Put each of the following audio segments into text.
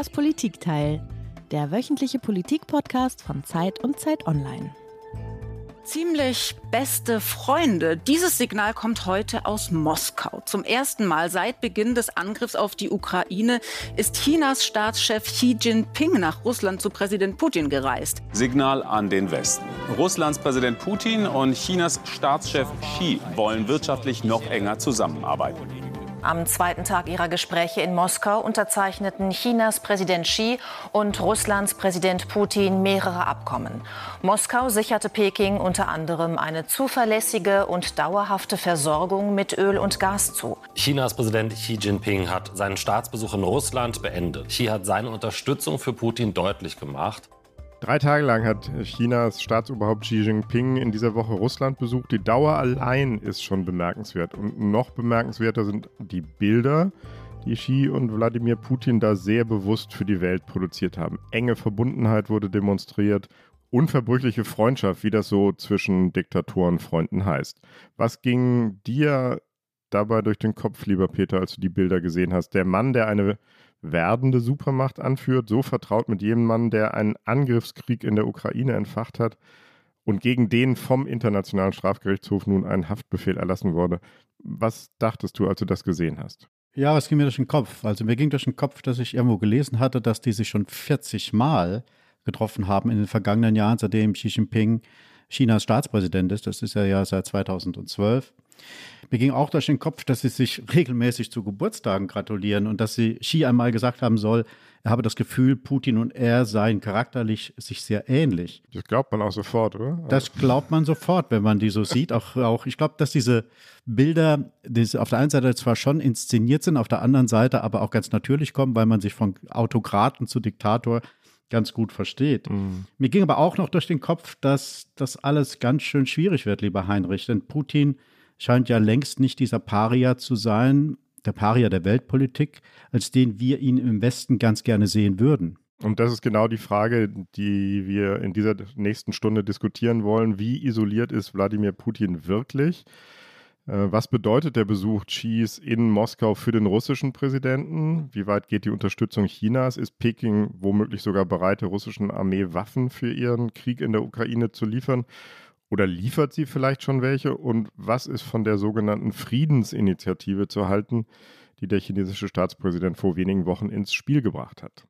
Das Politikteil, der wöchentliche Politikpodcast von Zeit und Zeit Online. Ziemlich beste Freunde. Dieses Signal kommt heute aus Moskau. Zum ersten Mal seit Beginn des Angriffs auf die Ukraine ist Chinas Staatschef Xi Jinping nach Russland zu Präsident Putin gereist. Signal an den Westen. Russlands Präsident Putin und Chinas Staatschef Xi wollen wirtschaftlich noch enger zusammenarbeiten. Am zweiten Tag ihrer Gespräche in Moskau unterzeichneten Chinas Präsident Xi und Russlands Präsident Putin mehrere Abkommen. Moskau sicherte Peking unter anderem eine zuverlässige und dauerhafte Versorgung mit Öl und Gas zu. Chinas Präsident Xi Jinping hat seinen Staatsbesuch in Russland beendet. Xi hat seine Unterstützung für Putin deutlich gemacht. Drei Tage lang hat Chinas Staatsoberhaupt Xi Jinping in dieser Woche Russland besucht. Die Dauer allein ist schon bemerkenswert. Und noch bemerkenswerter sind die Bilder, die Xi und Wladimir Putin da sehr bewusst für die Welt produziert haben. Enge Verbundenheit wurde demonstriert, unverbrüchliche Freundschaft, wie das so zwischen Diktatorenfreunden heißt. Was ging dir dabei durch den Kopf, lieber Peter, als du die Bilder gesehen hast? Der Mann, der eine werdende Supermacht anführt, so vertraut mit jedem Mann, der einen Angriffskrieg in der Ukraine entfacht hat und gegen den vom Internationalen Strafgerichtshof nun ein Haftbefehl erlassen wurde. Was dachtest du, als du das gesehen hast? Ja, was ging mir durch den Kopf? Also mir ging durch den Kopf, dass ich irgendwo gelesen hatte, dass die sich schon 40 Mal getroffen haben in den vergangenen Jahren, seitdem Xi Jinping Chinas Staatspräsident ist. Das ist er ja seit 2012. Mir ging auch durch den Kopf, dass sie sich regelmäßig zu Geburtstagen gratulieren und dass sie Xi einmal gesagt haben soll, er habe das Gefühl, Putin und er seien charakterlich sich sehr ähnlich. Das glaubt man auch sofort, oder? Das glaubt man sofort, wenn man die so sieht. Auch, auch ich glaube, dass diese Bilder die auf der einen Seite zwar schon inszeniert sind, auf der anderen Seite aber auch ganz natürlich kommen, weil man sich von Autokraten zu Diktator ganz gut versteht. Mhm. Mir ging aber auch noch durch den Kopf, dass das alles ganz schön schwierig wird, lieber Heinrich. Denn Putin scheint ja längst nicht dieser Paria zu sein, der Paria der Weltpolitik, als den wir ihn im Westen ganz gerne sehen würden. Und das ist genau die Frage, die wir in dieser nächsten Stunde diskutieren wollen. Wie isoliert ist Wladimir Putin wirklich? Äh, was bedeutet der Besuch Xis in Moskau für den russischen Präsidenten? Wie weit geht die Unterstützung Chinas? Ist Peking womöglich sogar bereit, der russischen Armee Waffen für ihren Krieg in der Ukraine zu liefern? Oder liefert sie vielleicht schon welche? Und was ist von der sogenannten Friedensinitiative zu halten, die der chinesische Staatspräsident vor wenigen Wochen ins Spiel gebracht hat?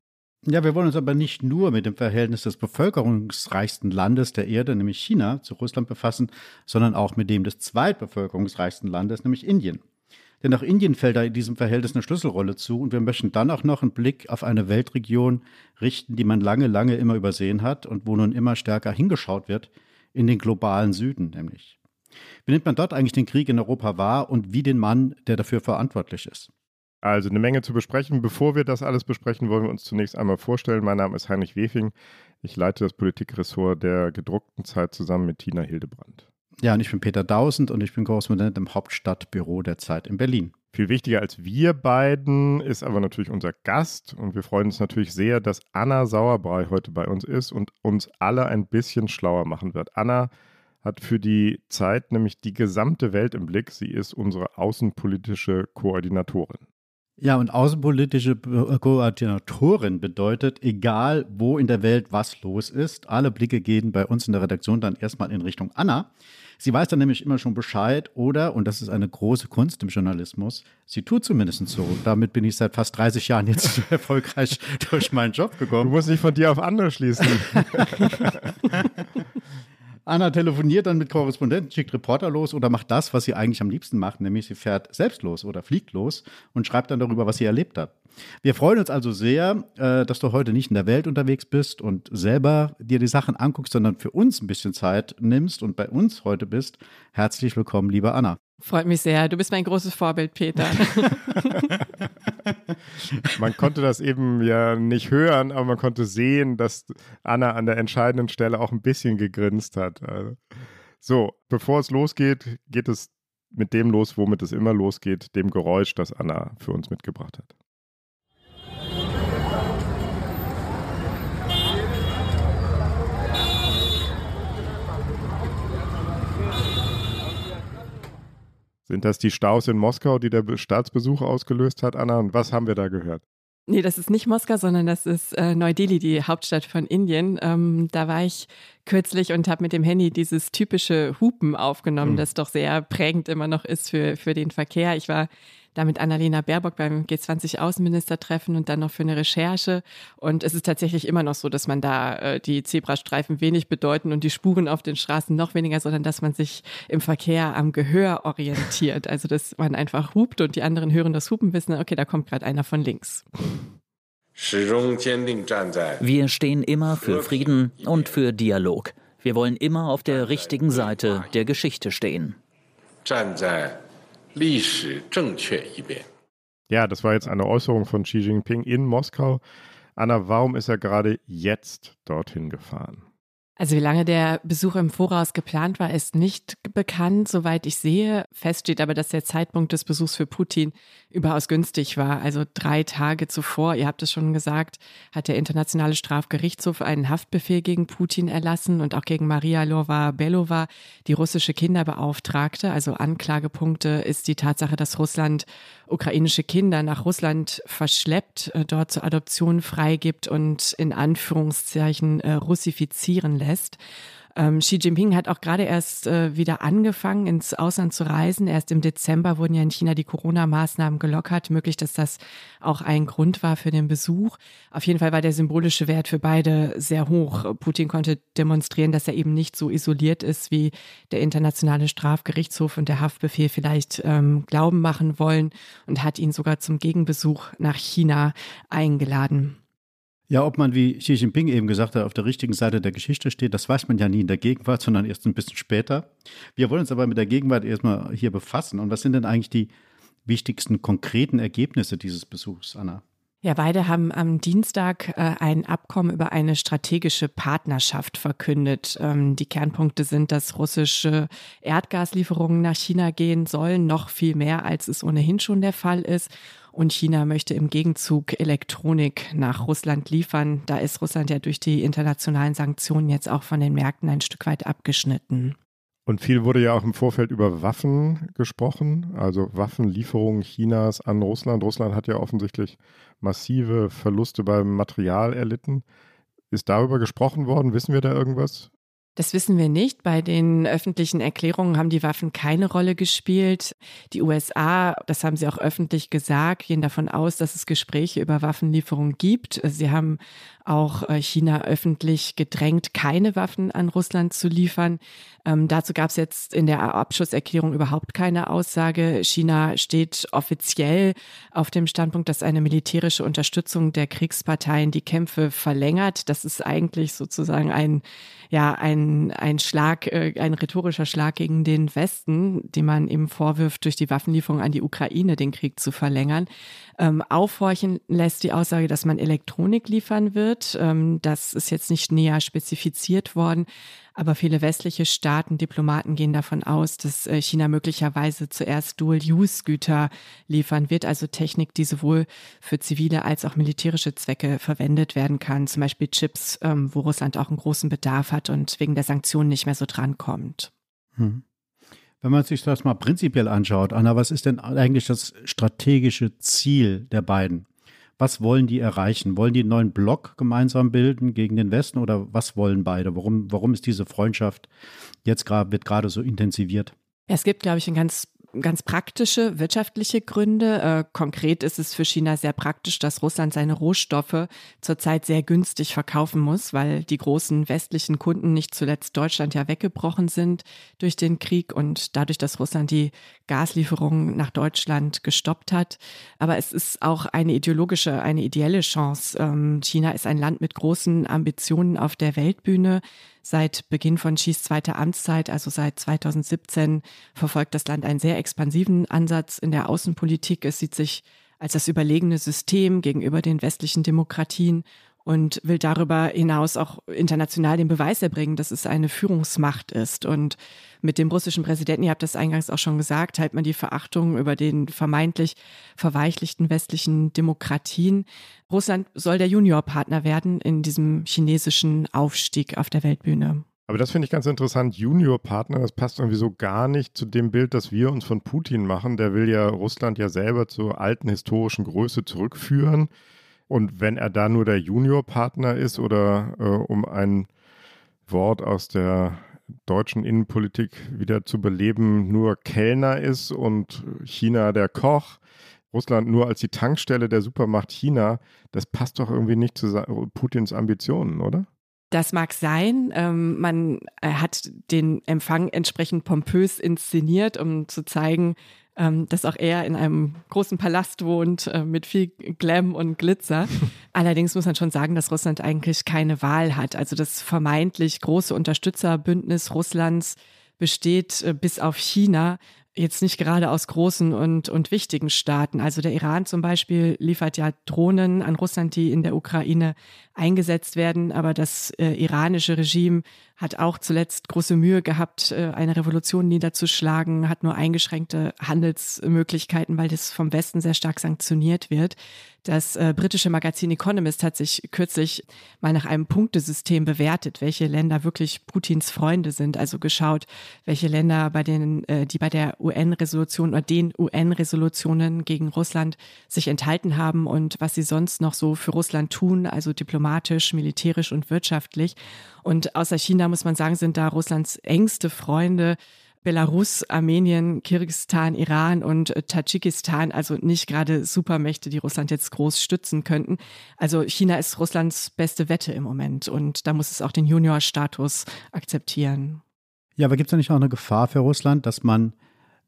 Ja, wir wollen uns aber nicht nur mit dem Verhältnis des bevölkerungsreichsten Landes der Erde, nämlich China, zu Russland befassen, sondern auch mit dem des zweitbevölkerungsreichsten Landes, nämlich Indien. Denn auch Indien fällt da in diesem Verhältnis eine Schlüsselrolle zu und wir möchten dann auch noch einen Blick auf eine Weltregion richten, die man lange, lange immer übersehen hat und wo nun immer stärker hingeschaut wird, in den globalen Süden nämlich. Wie nimmt man dort eigentlich den Krieg in Europa wahr und wie den Mann, der dafür verantwortlich ist? Also eine Menge zu besprechen. Bevor wir das alles besprechen, wollen wir uns zunächst einmal vorstellen. Mein Name ist Heinrich Wefing. Ich leite das Politikressort der gedruckten Zeit zusammen mit Tina Hildebrand. Ja, und ich bin Peter Dausend und ich bin Korrespondent im Hauptstadtbüro der Zeit in Berlin. Viel wichtiger als wir beiden ist aber natürlich unser Gast und wir freuen uns natürlich sehr, dass Anna Sauerbrei heute bei uns ist und uns alle ein bisschen schlauer machen wird. Anna hat für die Zeit nämlich die gesamte Welt im Blick. Sie ist unsere außenpolitische Koordinatorin. Ja, und außenpolitische äh, Koordinatorin bedeutet, egal wo in der Welt was los ist, alle Blicke gehen bei uns in der Redaktion dann erstmal in Richtung Anna. Sie weiß dann nämlich immer schon Bescheid oder, und das ist eine große Kunst im Journalismus, sie tut zumindest so. Damit bin ich seit fast 30 Jahren jetzt erfolgreich durch meinen Job gekommen. Du musst nicht von dir auf andere schließen. Anna telefoniert dann mit Korrespondenten, schickt Reporter los oder macht das, was sie eigentlich am liebsten macht, nämlich sie fährt selbst los oder fliegt los und schreibt dann darüber, was sie erlebt hat. Wir freuen uns also sehr, äh, dass du heute nicht in der Welt unterwegs bist und selber dir die Sachen anguckst, sondern für uns ein bisschen Zeit nimmst und bei uns heute bist. Herzlich willkommen, liebe Anna. Freut mich sehr. Du bist mein großes Vorbild, Peter. man konnte das eben ja nicht hören, aber man konnte sehen, dass Anna an der entscheidenden Stelle auch ein bisschen gegrinst hat. Also, so, bevor es losgeht, geht es mit dem los, womit es immer losgeht, dem Geräusch, das Anna für uns mitgebracht hat. Sind das die Staus in Moskau, die der Staatsbesuch ausgelöst hat, Anna? Und was haben wir da gehört? Nee, das ist nicht Moskau, sondern das ist äh, Neu-Delhi, die Hauptstadt von Indien. Ähm, da war ich kürzlich und habe mit dem Handy dieses typische Hupen aufgenommen, mhm. das doch sehr prägend immer noch ist für, für den Verkehr. Ich war da mit Annalena Baerbock beim G20-Außenministertreffen und dann noch für eine Recherche. Und es ist tatsächlich immer noch so, dass man da äh, die Zebrastreifen wenig bedeuten und die Spuren auf den Straßen noch weniger, sondern dass man sich im Verkehr am Gehör orientiert. Also dass man einfach hupt und die anderen hören das Hupen, wissen, okay, da kommt gerade einer von links. Wir stehen immer für Frieden und für Dialog. Wir wollen immer auf der richtigen Seite der Geschichte stehen. Ja, das war jetzt eine Äußerung von Xi Jinping in Moskau. Anna, warum ist er gerade jetzt dorthin gefahren? Also wie lange der Besuch im Voraus geplant war, ist nicht bekannt, soweit ich sehe. Fest steht aber, dass der Zeitpunkt des Besuchs für Putin überaus günstig war. Also drei Tage zuvor, ihr habt es schon gesagt, hat der Internationale Strafgerichtshof einen Haftbefehl gegen Putin erlassen und auch gegen Maria Lova-Belova, die russische Kinderbeauftragte. Also Anklagepunkte ist die Tatsache, dass Russland ukrainische Kinder nach Russland verschleppt, äh, dort zur Adoption freigibt und in Anführungszeichen äh, russifizieren lässt. Ähm, Xi Jinping hat auch gerade erst äh, wieder angefangen, ins Ausland zu reisen. Erst im Dezember wurden ja in China die Corona-Maßnahmen gelockert. Möglich, dass das auch ein Grund war für den Besuch. Auf jeden Fall war der symbolische Wert für beide sehr hoch. Putin konnte demonstrieren, dass er eben nicht so isoliert ist, wie der Internationale Strafgerichtshof und der Haftbefehl vielleicht ähm, glauben machen wollen und hat ihn sogar zum Gegenbesuch nach China eingeladen. Ja, ob man, wie Xi Jinping eben gesagt hat, auf der richtigen Seite der Geschichte steht, das weiß man ja nie in der Gegenwart, sondern erst ein bisschen später. Wir wollen uns aber mit der Gegenwart erstmal hier befassen. Und was sind denn eigentlich die wichtigsten konkreten Ergebnisse dieses Besuchs, Anna? Ja, beide haben am Dienstag äh, ein Abkommen über eine strategische Partnerschaft verkündet. Ähm, die Kernpunkte sind, dass russische Erdgaslieferungen nach China gehen sollen, noch viel mehr, als es ohnehin schon der Fall ist. Und China möchte im Gegenzug Elektronik nach Russland liefern. Da ist Russland ja durch die internationalen Sanktionen jetzt auch von den Märkten ein Stück weit abgeschnitten. Und viel wurde ja auch im Vorfeld über Waffen gesprochen, also Waffenlieferungen Chinas an Russland. Russland hat ja offensichtlich massive Verluste beim Material erlitten. Ist darüber gesprochen worden? Wissen wir da irgendwas? Das wissen wir nicht. Bei den öffentlichen Erklärungen haben die Waffen keine Rolle gespielt. Die USA, das haben sie auch öffentlich gesagt, gehen davon aus, dass es Gespräche über Waffenlieferungen gibt. Sie haben auch äh, China öffentlich gedrängt, keine Waffen an Russland zu liefern. Ähm, dazu gab es jetzt in der Abschlusserklärung überhaupt keine Aussage. China steht offiziell auf dem Standpunkt, dass eine militärische Unterstützung der Kriegsparteien die Kämpfe verlängert. Das ist eigentlich sozusagen ein ja ein, ein Schlag, äh, ein rhetorischer Schlag gegen den Westen, den man eben vorwirft, durch die Waffenlieferung an die Ukraine den Krieg zu verlängern. Ähm, aufhorchen lässt die Aussage, dass man Elektronik liefern wird wird. Ähm, das ist jetzt nicht näher spezifiziert worden, aber viele westliche Staaten, Diplomaten gehen davon aus, dass äh, China möglicherweise zuerst Dual-Use-Güter liefern wird, also Technik, die sowohl für zivile als auch militärische Zwecke verwendet werden kann, zum Beispiel Chips, ähm, wo Russland auch einen großen Bedarf hat und wegen der Sanktionen nicht mehr so drankommt. Hm. Wenn man sich das mal prinzipiell anschaut, Anna, was ist denn eigentlich das strategische Ziel der beiden? Was wollen die erreichen? Wollen die einen neuen Block gemeinsam bilden gegen den Westen oder was wollen beide? Warum, warum ist diese Freundschaft jetzt gerade, gerade so intensiviert? Es gibt, glaube ich, ein ganz ganz praktische wirtschaftliche Gründe. Äh, konkret ist es für China sehr praktisch, dass Russland seine Rohstoffe zurzeit sehr günstig verkaufen muss, weil die großen westlichen Kunden, nicht zuletzt Deutschland, ja weggebrochen sind durch den Krieg und dadurch, dass Russland die Gaslieferungen nach Deutschland gestoppt hat. Aber es ist auch eine ideologische, eine ideelle Chance. Ähm, China ist ein Land mit großen Ambitionen auf der Weltbühne. Seit Beginn von Xis zweiter Amtszeit, also seit 2017, verfolgt das Land einen sehr expansiven Ansatz in der Außenpolitik. Es sieht sich als das überlegene System gegenüber den westlichen Demokratien und will darüber hinaus auch international den Beweis erbringen, dass es eine Führungsmacht ist. Und mit dem russischen Präsidenten, ihr habt das eingangs auch schon gesagt, teilt man die Verachtung über den vermeintlich verweichlichten westlichen Demokratien. Russland soll der Juniorpartner werden in diesem chinesischen Aufstieg auf der Weltbühne. Aber das finde ich ganz interessant. Juniorpartner, das passt irgendwie so gar nicht zu dem Bild, das wir uns von Putin machen. Der will ja Russland ja selber zur alten historischen Größe zurückführen. Und wenn er da nur der Juniorpartner ist oder äh, um ein Wort aus der deutschen Innenpolitik wieder zu beleben, nur Kellner ist und China der Koch, Russland nur als die Tankstelle der Supermacht China, das passt doch irgendwie nicht zu Putins Ambitionen, oder? Das mag sein. Ähm, man hat den Empfang entsprechend pompös inszeniert, um zu zeigen, ähm, dass auch er in einem großen Palast wohnt äh, mit viel Glam und Glitzer. Allerdings muss man schon sagen, dass Russland eigentlich keine Wahl hat. Also das vermeintlich große Unterstützerbündnis Russlands besteht äh, bis auf China jetzt nicht gerade aus großen und, und wichtigen Staaten. Also der Iran zum Beispiel liefert ja Drohnen an Russland, die in der Ukraine eingesetzt werden. Aber das äh, iranische Regime hat auch zuletzt große Mühe gehabt, äh, eine Revolution niederzuschlagen, hat nur eingeschränkte Handelsmöglichkeiten, weil das vom Westen sehr stark sanktioniert wird. Das äh, britische Magazin Economist hat sich kürzlich mal nach einem Punktesystem bewertet, welche Länder wirklich Putins Freunde sind. Also geschaut, welche Länder bei denen, äh, die bei der UN-Resolution oder den UN-Resolutionen gegen Russland sich enthalten haben und was sie sonst noch so für Russland tun, also diplomatisch, militärisch und wirtschaftlich. Und außer China muss man sagen, sind da Russlands engste Freunde Belarus, Armenien, Kirgisistan, Iran und äh, Tadschikistan, also nicht gerade Supermächte, die Russland jetzt groß stützen könnten. Also China ist Russlands beste Wette im Moment und da muss es auch den Junior-Status akzeptieren. Ja, aber gibt es da nicht auch eine Gefahr für Russland, dass man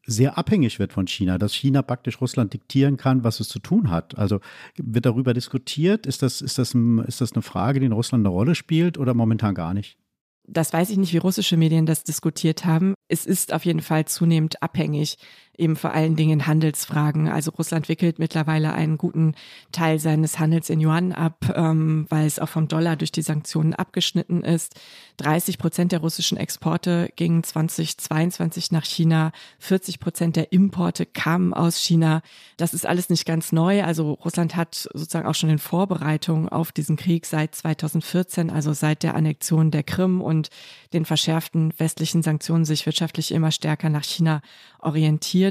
sehr abhängig wird von China, dass China praktisch Russland diktieren kann, was es zu tun hat. Also wird darüber diskutiert? Ist das, ist das, ist das eine Frage, die in Russland eine Rolle spielt oder momentan gar nicht? Das weiß ich nicht, wie russische Medien das diskutiert haben. Es ist auf jeden Fall zunehmend abhängig eben vor allen Dingen Handelsfragen. Also Russland wickelt mittlerweile einen guten Teil seines Handels in Yuan ab, ähm, weil es auch vom Dollar durch die Sanktionen abgeschnitten ist. 30 Prozent der russischen Exporte gingen 2022 nach China. 40 Prozent der Importe kamen aus China. Das ist alles nicht ganz neu. Also Russland hat sozusagen auch schon in Vorbereitung auf diesen Krieg seit 2014, also seit der Annexion der Krim und den verschärften westlichen Sanktionen sich wirtschaftlich immer stärker nach China orientiert.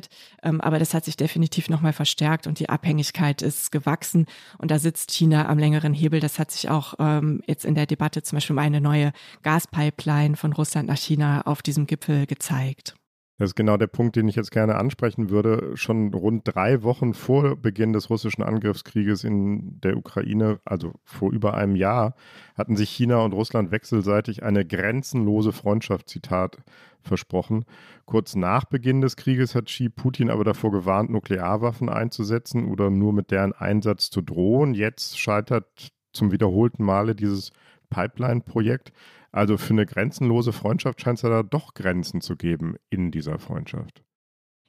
Ähm, aber das hat sich definitiv nochmal verstärkt und die Abhängigkeit ist gewachsen. Und da sitzt China am längeren Hebel. Das hat sich auch ähm, jetzt in der Debatte zum Beispiel um eine neue Gaspipeline von Russland nach China auf diesem Gipfel gezeigt. Das ist genau der Punkt, den ich jetzt gerne ansprechen würde. Schon rund drei Wochen vor Beginn des russischen Angriffskrieges in der Ukraine, also vor über einem Jahr, hatten sich China und Russland wechselseitig eine grenzenlose Freundschaft, Zitat, versprochen. Kurz nach Beginn des Krieges hat Xi Putin aber davor gewarnt, Nuklearwaffen einzusetzen oder nur mit deren Einsatz zu drohen. Jetzt scheitert zum wiederholten Male dieses Pipeline-Projekt. Also für eine grenzenlose Freundschaft scheint es ja da doch Grenzen zu geben in dieser Freundschaft.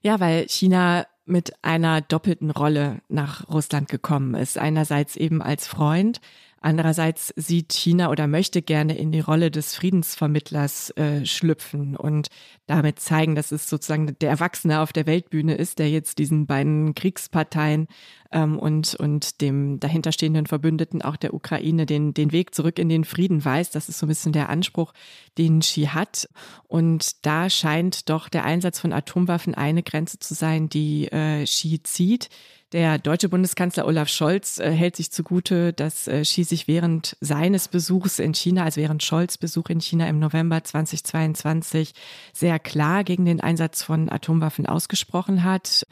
Ja, weil China mit einer doppelten Rolle nach Russland gekommen ist. Einerseits eben als Freund, Andererseits sieht China oder möchte gerne in die Rolle des Friedensvermittlers äh, schlüpfen und damit zeigen, dass es sozusagen der Erwachsene auf der Weltbühne ist, der jetzt diesen beiden Kriegsparteien ähm, und, und dem dahinterstehenden Verbündeten auch der Ukraine den, den Weg zurück in den Frieden weist. Das ist so ein bisschen der Anspruch, den Xi hat. Und da scheint doch der Einsatz von Atomwaffen eine Grenze zu sein, die äh, Xi zieht. Der deutsche Bundeskanzler Olaf Scholz äh, hält sich zugute, dass äh, Xi sich während seines Besuchs in China, also während Scholz Besuch in China im November 2022, sehr klar gegen den Einsatz von Atomwaffen ausgesprochen hat.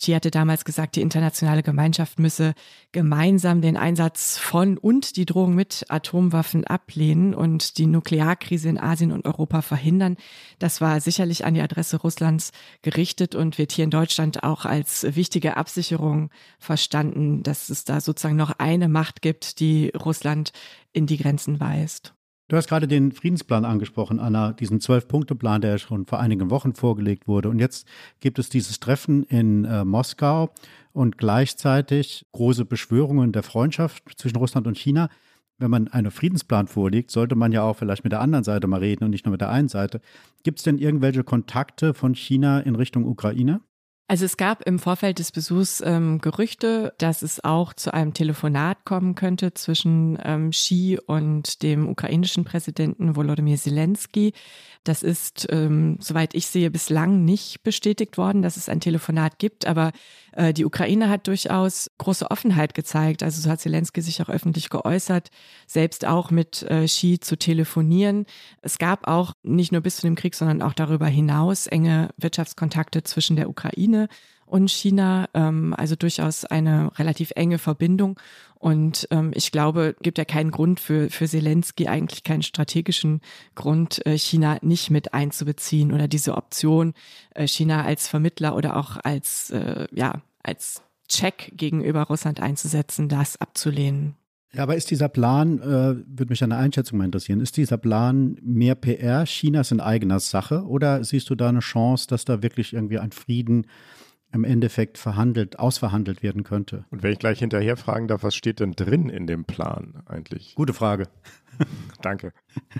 Xi hatte damals gesagt, die internationale Gemeinschaft müsse gemeinsam den Einsatz von und die Drohung mit Atomwaffen ablehnen und die Nuklearkrise in Asien und Europa verhindern. Das war sicherlich an die Adresse Russlands gerichtet und wird hier in Deutschland auch als wichtige Absicherung verstanden, dass es da sozusagen noch eine Macht gibt, die Russland in die Grenzen weist. Du hast gerade den Friedensplan angesprochen, Anna, diesen Zwölf-Punkte-Plan, der schon vor einigen Wochen vorgelegt wurde. Und jetzt gibt es dieses Treffen in äh, Moskau und gleichzeitig große Beschwörungen der Freundschaft zwischen Russland und China. Wenn man einen Friedensplan vorlegt, sollte man ja auch vielleicht mit der anderen Seite mal reden und nicht nur mit der einen Seite. Gibt es denn irgendwelche Kontakte von China in Richtung Ukraine? Also es gab im Vorfeld des Besuchs ähm, Gerüchte, dass es auch zu einem Telefonat kommen könnte zwischen ähm, Xi und dem ukrainischen Präsidenten Volodymyr Zelensky. Das ist, ähm, soweit ich sehe, bislang nicht bestätigt worden, dass es ein Telefonat gibt. Aber äh, die Ukraine hat durchaus große Offenheit gezeigt. Also so hat Zelensky sich auch öffentlich geäußert, selbst auch mit äh, Xi zu telefonieren. Es gab auch nicht nur bis zu dem Krieg, sondern auch darüber hinaus enge Wirtschaftskontakte zwischen der Ukraine und China, ähm, also durchaus eine relativ enge Verbindung. Und ähm, ich glaube, gibt ja keinen Grund für, für Zelensky, eigentlich keinen strategischen Grund, äh, China nicht mit einzubeziehen oder diese Option, äh, China als Vermittler oder auch als, äh, ja, als Check gegenüber Russland einzusetzen, das abzulehnen. Ja, aber ist dieser Plan, äh, würde mich eine Einschätzung mal interessieren, ist dieser Plan mehr PR Chinas in eigener Sache oder siehst du da eine Chance, dass da wirklich irgendwie ein Frieden im Endeffekt verhandelt, ausverhandelt werden könnte? Und wenn ich gleich hinterher fragen darf, was steht denn drin in dem Plan eigentlich? Gute Frage. Danke.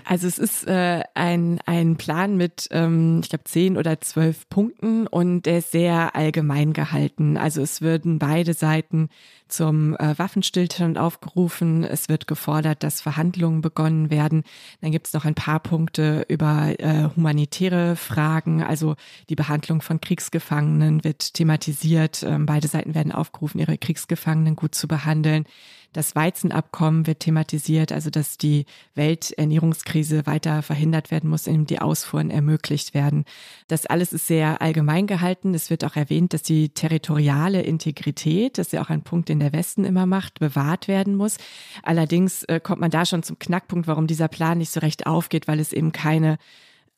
Also es ist äh, ein, ein Plan mit, ähm, ich glaube, zehn oder zwölf Punkten und der ist sehr allgemein gehalten. Also es würden beide Seiten zum äh, Waffenstillstand aufgerufen. Es wird gefordert, dass Verhandlungen begonnen werden. Dann gibt es noch ein paar Punkte über äh, humanitäre Fragen. Also die Behandlung von Kriegsgefangenen wird thematisiert. Ähm, beide Seiten werden aufgerufen, ihre Kriegsgefangenen gut zu behandeln. Das Weizenabkommen wird thematisiert, also dass die Welternährungskrise weiter verhindert werden muss, indem die Ausfuhren ermöglicht werden. Das alles ist sehr allgemein gehalten. Es wird auch erwähnt, dass die territoriale Integrität, das ist ja auch ein Punkt, den der Westen immer macht, bewahrt werden muss. Allerdings äh, kommt man da schon zum Knackpunkt, warum dieser Plan nicht so recht aufgeht, weil es eben keine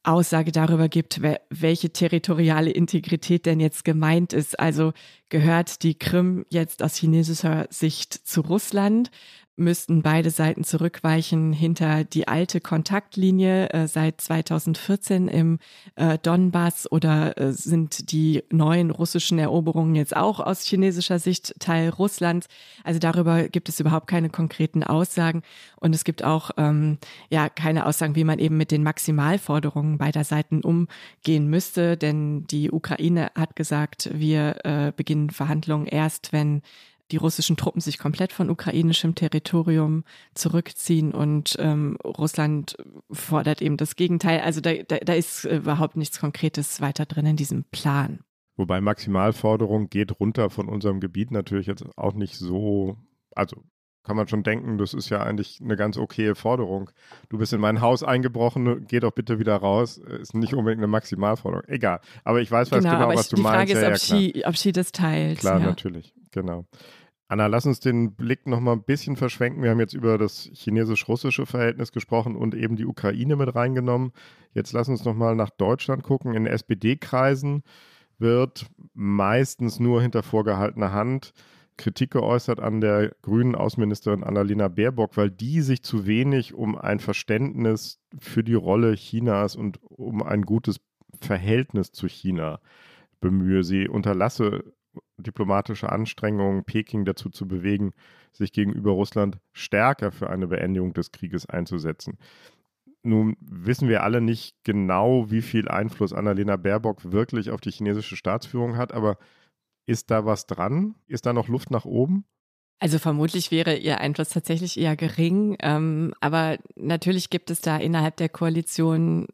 Aussage darüber gibt, welche territoriale Integrität denn jetzt gemeint ist. Also gehört die Krim jetzt aus chinesischer Sicht zu Russland? Müssten beide Seiten zurückweichen hinter die alte Kontaktlinie äh, seit 2014 im äh, Donbass oder äh, sind die neuen russischen Eroberungen jetzt auch aus chinesischer Sicht Teil Russlands? Also darüber gibt es überhaupt keine konkreten Aussagen und es gibt auch ähm, ja keine Aussagen, wie man eben mit den Maximalforderungen beider Seiten umgehen müsste, denn die Ukraine hat gesagt, wir äh, beginnen Verhandlungen erst, wenn die russischen Truppen sich komplett von ukrainischem Territorium zurückziehen und ähm, Russland fordert eben das Gegenteil. Also da, da, da ist überhaupt nichts Konkretes weiter drin in diesem Plan. Wobei Maximalforderung geht runter von unserem Gebiet natürlich jetzt auch nicht so, also kann man schon denken, das ist ja eigentlich eine ganz okaye Forderung. Du bist in mein Haus eingebrochen, geh doch bitte wieder raus. Ist nicht unbedingt eine Maximalforderung. Egal. Aber ich weiß was genau, genau was ich, du die meinst. Die Frage ist, ja, ob, ja, sie, ob sie das teilt. Klar, ja. natürlich. Genau. Anna, lass uns den Blick noch mal ein bisschen verschwenken. Wir haben jetzt über das chinesisch-russische Verhältnis gesprochen und eben die Ukraine mit reingenommen. Jetzt lass uns noch mal nach Deutschland gucken. In SPD-Kreisen wird meistens nur hinter vorgehaltener Hand Kritik geäußert an der grünen Außenministerin Annalena Baerbock, weil die sich zu wenig um ein Verständnis für die Rolle Chinas und um ein gutes Verhältnis zu China bemühe. Sie unterlasse diplomatische Anstrengungen, Peking dazu zu bewegen, sich gegenüber Russland stärker für eine Beendigung des Krieges einzusetzen. Nun wissen wir alle nicht genau, wie viel Einfluss Annalena Baerbock wirklich auf die chinesische Staatsführung hat, aber ist da was dran? Ist da noch Luft nach oben? Also vermutlich wäre ihr Einfluss tatsächlich eher gering, ähm, aber natürlich gibt es da innerhalb der Koalition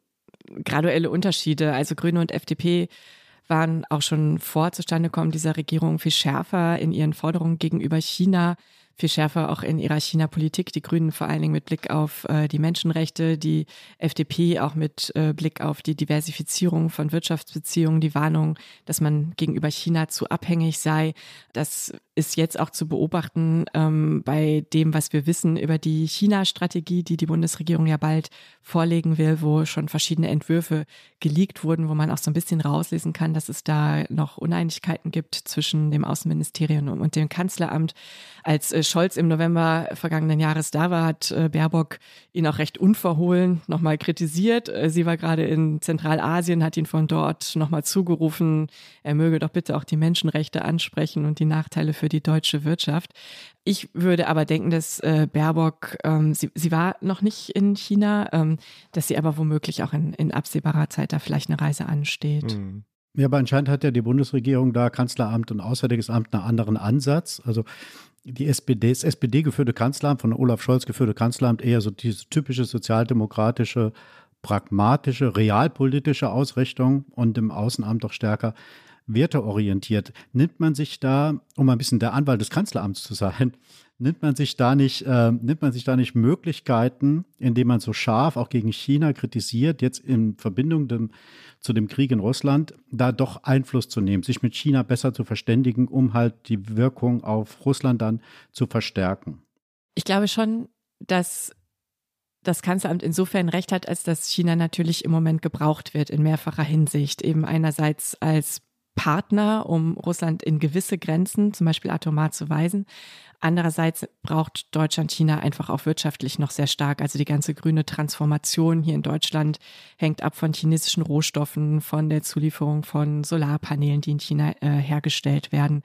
graduelle Unterschiede. Also Grüne und FDP waren auch schon vor Zustandekommen dieser Regierung viel schärfer in ihren Forderungen gegenüber China viel schärfer auch in ihrer China-Politik. Die Grünen vor allen Dingen mit Blick auf äh, die Menschenrechte, die FDP auch mit äh, Blick auf die Diversifizierung von Wirtschaftsbeziehungen, die Warnung, dass man gegenüber China zu abhängig sei. Das ist jetzt auch zu beobachten ähm, bei dem, was wir wissen über die China-Strategie, die die Bundesregierung ja bald vorlegen will, wo schon verschiedene Entwürfe geleakt wurden, wo man auch so ein bisschen rauslesen kann, dass es da noch Uneinigkeiten gibt zwischen dem Außenministerium und dem Kanzleramt. Als äh, Scholz im November vergangenen Jahres da war, hat äh, Baerbock ihn auch recht unverhohlen nochmal kritisiert. Äh, sie war gerade in Zentralasien, hat ihn von dort nochmal zugerufen, er möge doch bitte auch die Menschenrechte ansprechen und die Nachteile für die deutsche Wirtschaft. Ich würde aber denken, dass äh, Baerbock, ähm, sie, sie war noch nicht in China, ähm, dass sie aber womöglich auch in, in absehbarer Zeit da vielleicht eine Reise ansteht. Mhm. Ja, aber anscheinend hat ja die Bundesregierung da Kanzleramt und Auswärtiges Amt einen anderen Ansatz. Also die SPD, das SPD-geführte Kanzleramt, von Olaf Scholz geführte Kanzleramt, eher so diese typische sozialdemokratische, pragmatische, realpolitische Ausrichtung und im Außenamt doch stärker werteorientiert. Nimmt man sich da, um ein bisschen der Anwalt des Kanzleramts zu sein, nimmt man sich da nicht, äh, nimmt man sich da nicht Möglichkeiten, indem man so scharf auch gegen China kritisiert, jetzt in Verbindung dem, zu dem Krieg in Russland, da doch Einfluss zu nehmen, sich mit China besser zu verständigen, um halt die Wirkung auf Russland dann zu verstärken? Ich glaube schon, dass das Kanzleramt insofern recht hat, als dass China natürlich im Moment gebraucht wird in mehrfacher Hinsicht. Eben einerseits als Partner, um Russland in gewisse Grenzen, zum Beispiel atomar zu weisen. Andererseits braucht Deutschland China einfach auch wirtschaftlich noch sehr stark. Also die ganze grüne Transformation hier in Deutschland hängt ab von chinesischen Rohstoffen, von der Zulieferung von Solarpanelen, die in China äh, hergestellt werden.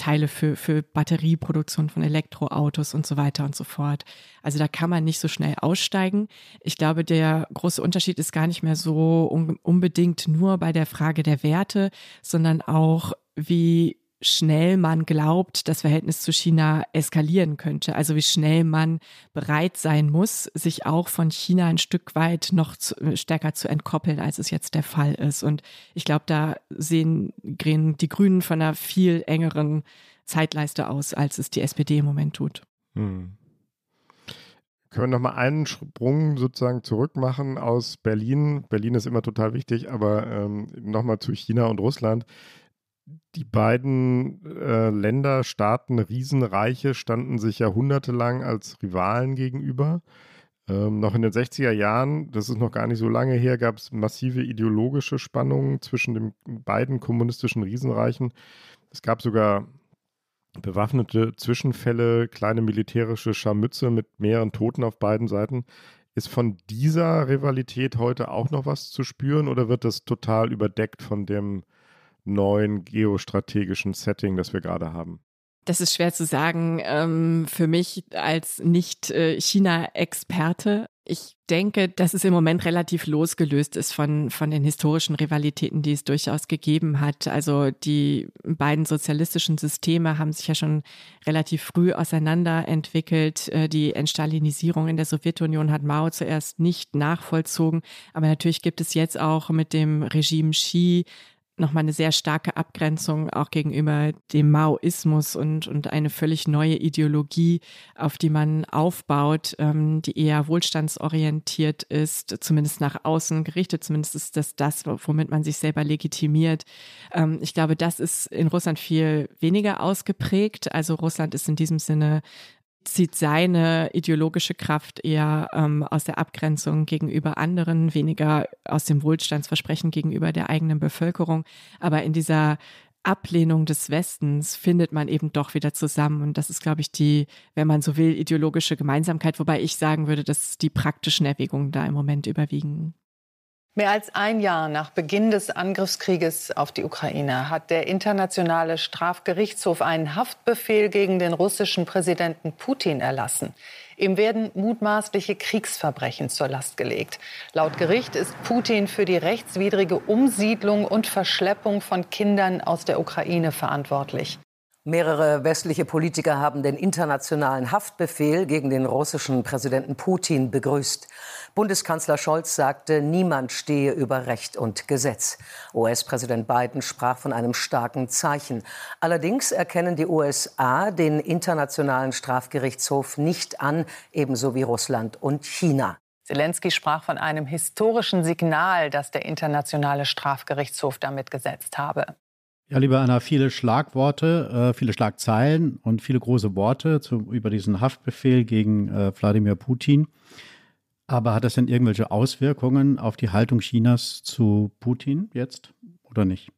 Teile für, für Batterieproduktion von Elektroautos und so weiter und so fort. Also da kann man nicht so schnell aussteigen. Ich glaube, der große Unterschied ist gar nicht mehr so unbedingt nur bei der Frage der Werte, sondern auch, wie schnell man glaubt, das Verhältnis zu China eskalieren könnte. Also wie schnell man bereit sein muss, sich auch von China ein Stück weit noch zu, stärker zu entkoppeln, als es jetzt der Fall ist. Und ich glaube, da sehen die Grünen von einer viel engeren Zeitleiste aus, als es die SPD im Moment tut. Hm. Können wir nochmal einen Sprung sozusagen zurück machen aus Berlin? Berlin ist immer total wichtig, aber ähm, nochmal zu China und Russland die beiden äh, Länder, Staaten, Riesenreiche standen sich jahrhundertelang als Rivalen gegenüber. Ähm, noch in den 60er Jahren, das ist noch gar nicht so lange her, gab es massive ideologische Spannungen zwischen den beiden kommunistischen Riesenreichen. Es gab sogar bewaffnete Zwischenfälle, kleine militärische Scharmütze mit mehreren Toten auf beiden Seiten. Ist von dieser Rivalität heute auch noch was zu spüren oder wird das total überdeckt von dem neuen geostrategischen Setting, das wir gerade haben? Das ist schwer zu sagen ähm, für mich als Nicht-China-Experte. Ich denke, dass es im Moment relativ losgelöst ist von, von den historischen Rivalitäten, die es durchaus gegeben hat. Also die beiden sozialistischen Systeme haben sich ja schon relativ früh auseinanderentwickelt. Äh, die Entstalinisierung in der Sowjetunion hat Mao zuerst nicht nachvollzogen. Aber natürlich gibt es jetzt auch mit dem Regime Xi nochmal eine sehr starke Abgrenzung auch gegenüber dem Maoismus und, und eine völlig neue Ideologie, auf die man aufbaut, ähm, die eher wohlstandsorientiert ist, zumindest nach außen gerichtet. Zumindest ist das das, womit man sich selber legitimiert. Ähm, ich glaube, das ist in Russland viel weniger ausgeprägt. Also Russland ist in diesem Sinne zieht seine ideologische Kraft eher ähm, aus der Abgrenzung gegenüber anderen, weniger aus dem Wohlstandsversprechen gegenüber der eigenen Bevölkerung. Aber in dieser Ablehnung des Westens findet man eben doch wieder zusammen. Und das ist, glaube ich, die, wenn man so will, ideologische Gemeinsamkeit, wobei ich sagen würde, dass die praktischen Erwägungen da im Moment überwiegen. Mehr als ein Jahr nach Beginn des Angriffskrieges auf die Ukraine hat der Internationale Strafgerichtshof einen Haftbefehl gegen den russischen Präsidenten Putin erlassen. Ihm werden mutmaßliche Kriegsverbrechen zur Last gelegt. Laut Gericht ist Putin für die rechtswidrige Umsiedlung und Verschleppung von Kindern aus der Ukraine verantwortlich. Mehrere westliche Politiker haben den internationalen Haftbefehl gegen den russischen Präsidenten Putin begrüßt. Bundeskanzler Scholz sagte, niemand stehe über Recht und Gesetz. US-Präsident Biden sprach von einem starken Zeichen. Allerdings erkennen die USA den Internationalen Strafgerichtshof nicht an, ebenso wie Russland und China. Zelensky sprach von einem historischen Signal, das der Internationale Strafgerichtshof damit gesetzt habe. Ja, lieber Anna, viele Schlagworte, äh, viele Schlagzeilen und viele große Worte zu, über diesen Haftbefehl gegen äh, Wladimir Putin. Aber hat das denn irgendwelche Auswirkungen auf die Haltung Chinas zu Putin jetzt oder nicht?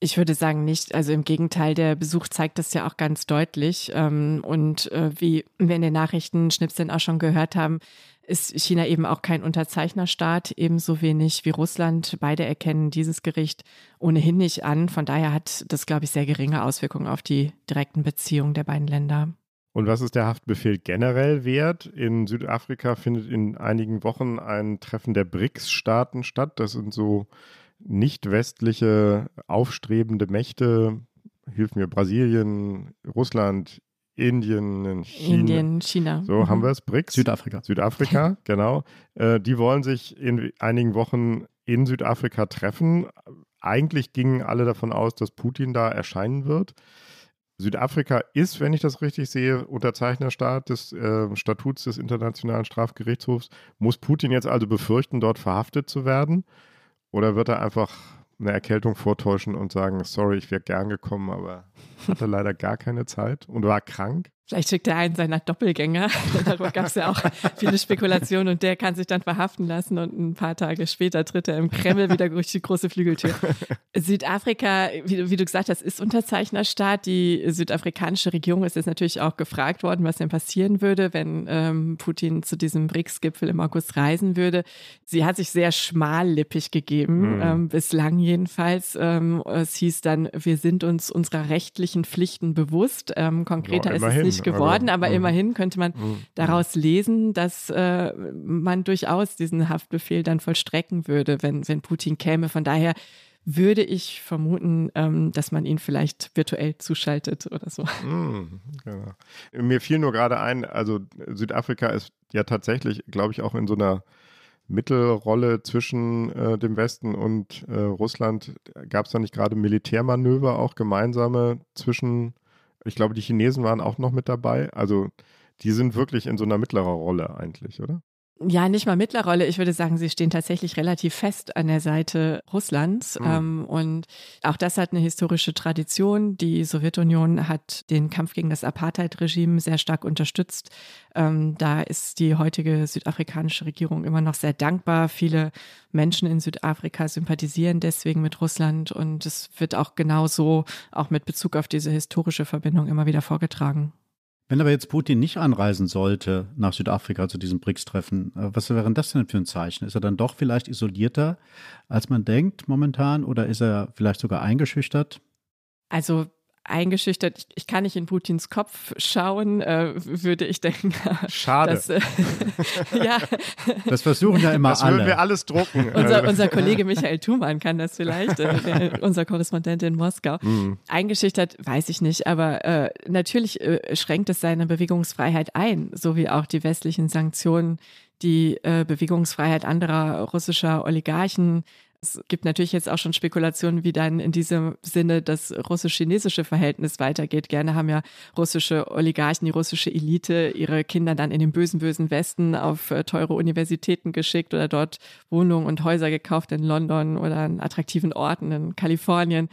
Ich würde sagen nicht. Also im Gegenteil, der Besuch zeigt das ja auch ganz deutlich. Ähm, und äh, wie wir in den Nachrichtenschnipseln auch schon gehört haben, ist China eben auch kein Unterzeichnerstaat, ebenso wenig wie Russland. Beide erkennen dieses Gericht ohnehin nicht an. Von daher hat das, glaube ich, sehr geringe Auswirkungen auf die direkten Beziehungen der beiden Länder. Und was ist der Haftbefehl generell wert? In Südafrika findet in einigen Wochen ein Treffen der BRICS-Staaten statt. Das sind so nicht westliche aufstrebende Mächte, hilf mir, Brasilien, Russland, Indien, China. Indien, China. So mhm. haben wir es, BRICS. Südafrika. Südafrika, genau. Äh, die wollen sich in einigen Wochen in Südafrika treffen. Eigentlich gingen alle davon aus, dass Putin da erscheinen wird. Südafrika ist, wenn ich das richtig sehe, Unterzeichnerstaat des äh, Statuts des Internationalen Strafgerichtshofs. Muss Putin jetzt also befürchten, dort verhaftet zu werden? Oder wird er einfach eine Erkältung vortäuschen und sagen, sorry, ich wäre gern gekommen, aber hatte leider gar keine Zeit und war krank? Vielleicht schickt er einen seiner Doppelgänger. Darüber gab es ja auch viele Spekulationen und der kann sich dann verhaften lassen und ein paar Tage später tritt er im Kreml wieder durch die große Flügeltür. Südafrika, wie, wie, du gesagt hast, ist Unterzeichnerstaat. Die südafrikanische Regierung ist jetzt natürlich auch gefragt worden, was denn passieren würde, wenn ähm, Putin zu diesem BRICS-Gipfel im August reisen würde. Sie hat sich sehr schmallippig gegeben, mhm. ähm, bislang jedenfalls. Ähm, es hieß dann, wir sind uns unserer rechtlichen Pflichten bewusst. Ähm, konkreter ja, ist es nicht nicht geworden, aber, aber mhm. immerhin könnte man mhm. daraus lesen, dass äh, man durchaus diesen Haftbefehl dann vollstrecken würde, wenn, wenn Putin käme. Von daher würde ich vermuten, ähm, dass man ihn vielleicht virtuell zuschaltet oder so. Mm, genau. Mir fiel nur gerade ein, also Südafrika ist ja tatsächlich, glaube ich, auch in so einer Mittelrolle zwischen äh, dem Westen und äh, Russland. Gab es da nicht gerade Militärmanöver, auch gemeinsame zwischen ich glaube, die Chinesen waren auch noch mit dabei. Also die sind wirklich in so einer mittleren Rolle eigentlich, oder? Ja, nicht mal mittlerer Rolle. Ich würde sagen, sie stehen tatsächlich relativ fest an der Seite Russlands. Mhm. Ähm, und auch das hat eine historische Tradition. Die Sowjetunion hat den Kampf gegen das Apartheid-Regime sehr stark unterstützt. Ähm, da ist die heutige südafrikanische Regierung immer noch sehr dankbar. Viele Menschen in Südafrika sympathisieren deswegen mit Russland. Und es wird auch genauso, auch mit Bezug auf diese historische Verbindung, immer wieder vorgetragen. Wenn aber jetzt Putin nicht anreisen sollte nach Südafrika zu diesem BRICS-Treffen, äh, was wäre das denn für ein Zeichen? Ist er dann doch vielleicht isolierter, als man denkt momentan, oder ist er vielleicht sogar eingeschüchtert? Also eingeschüchtert. Ich kann nicht in Putins Kopf schauen, äh, würde ich denken. Schade. Dass, äh, ja. Das versuchen ja immer das alle. Das würden wir alles drucken. unser, unser, Kollege Michael Thumann kann das vielleicht, äh, unser Korrespondent in Moskau. Mhm. Eingeschüchtert weiß ich nicht, aber äh, natürlich äh, schränkt es seine Bewegungsfreiheit ein, so wie auch die westlichen Sanktionen die äh, Bewegungsfreiheit anderer russischer Oligarchen es gibt natürlich jetzt auch schon Spekulationen, wie dann in diesem Sinne das russisch-chinesische Verhältnis weitergeht. Gerne haben ja russische Oligarchen, die russische Elite ihre Kinder dann in den bösen, bösen Westen auf äh, teure Universitäten geschickt oder dort Wohnungen und Häuser gekauft in London oder an attraktiven Orten in Kalifornien.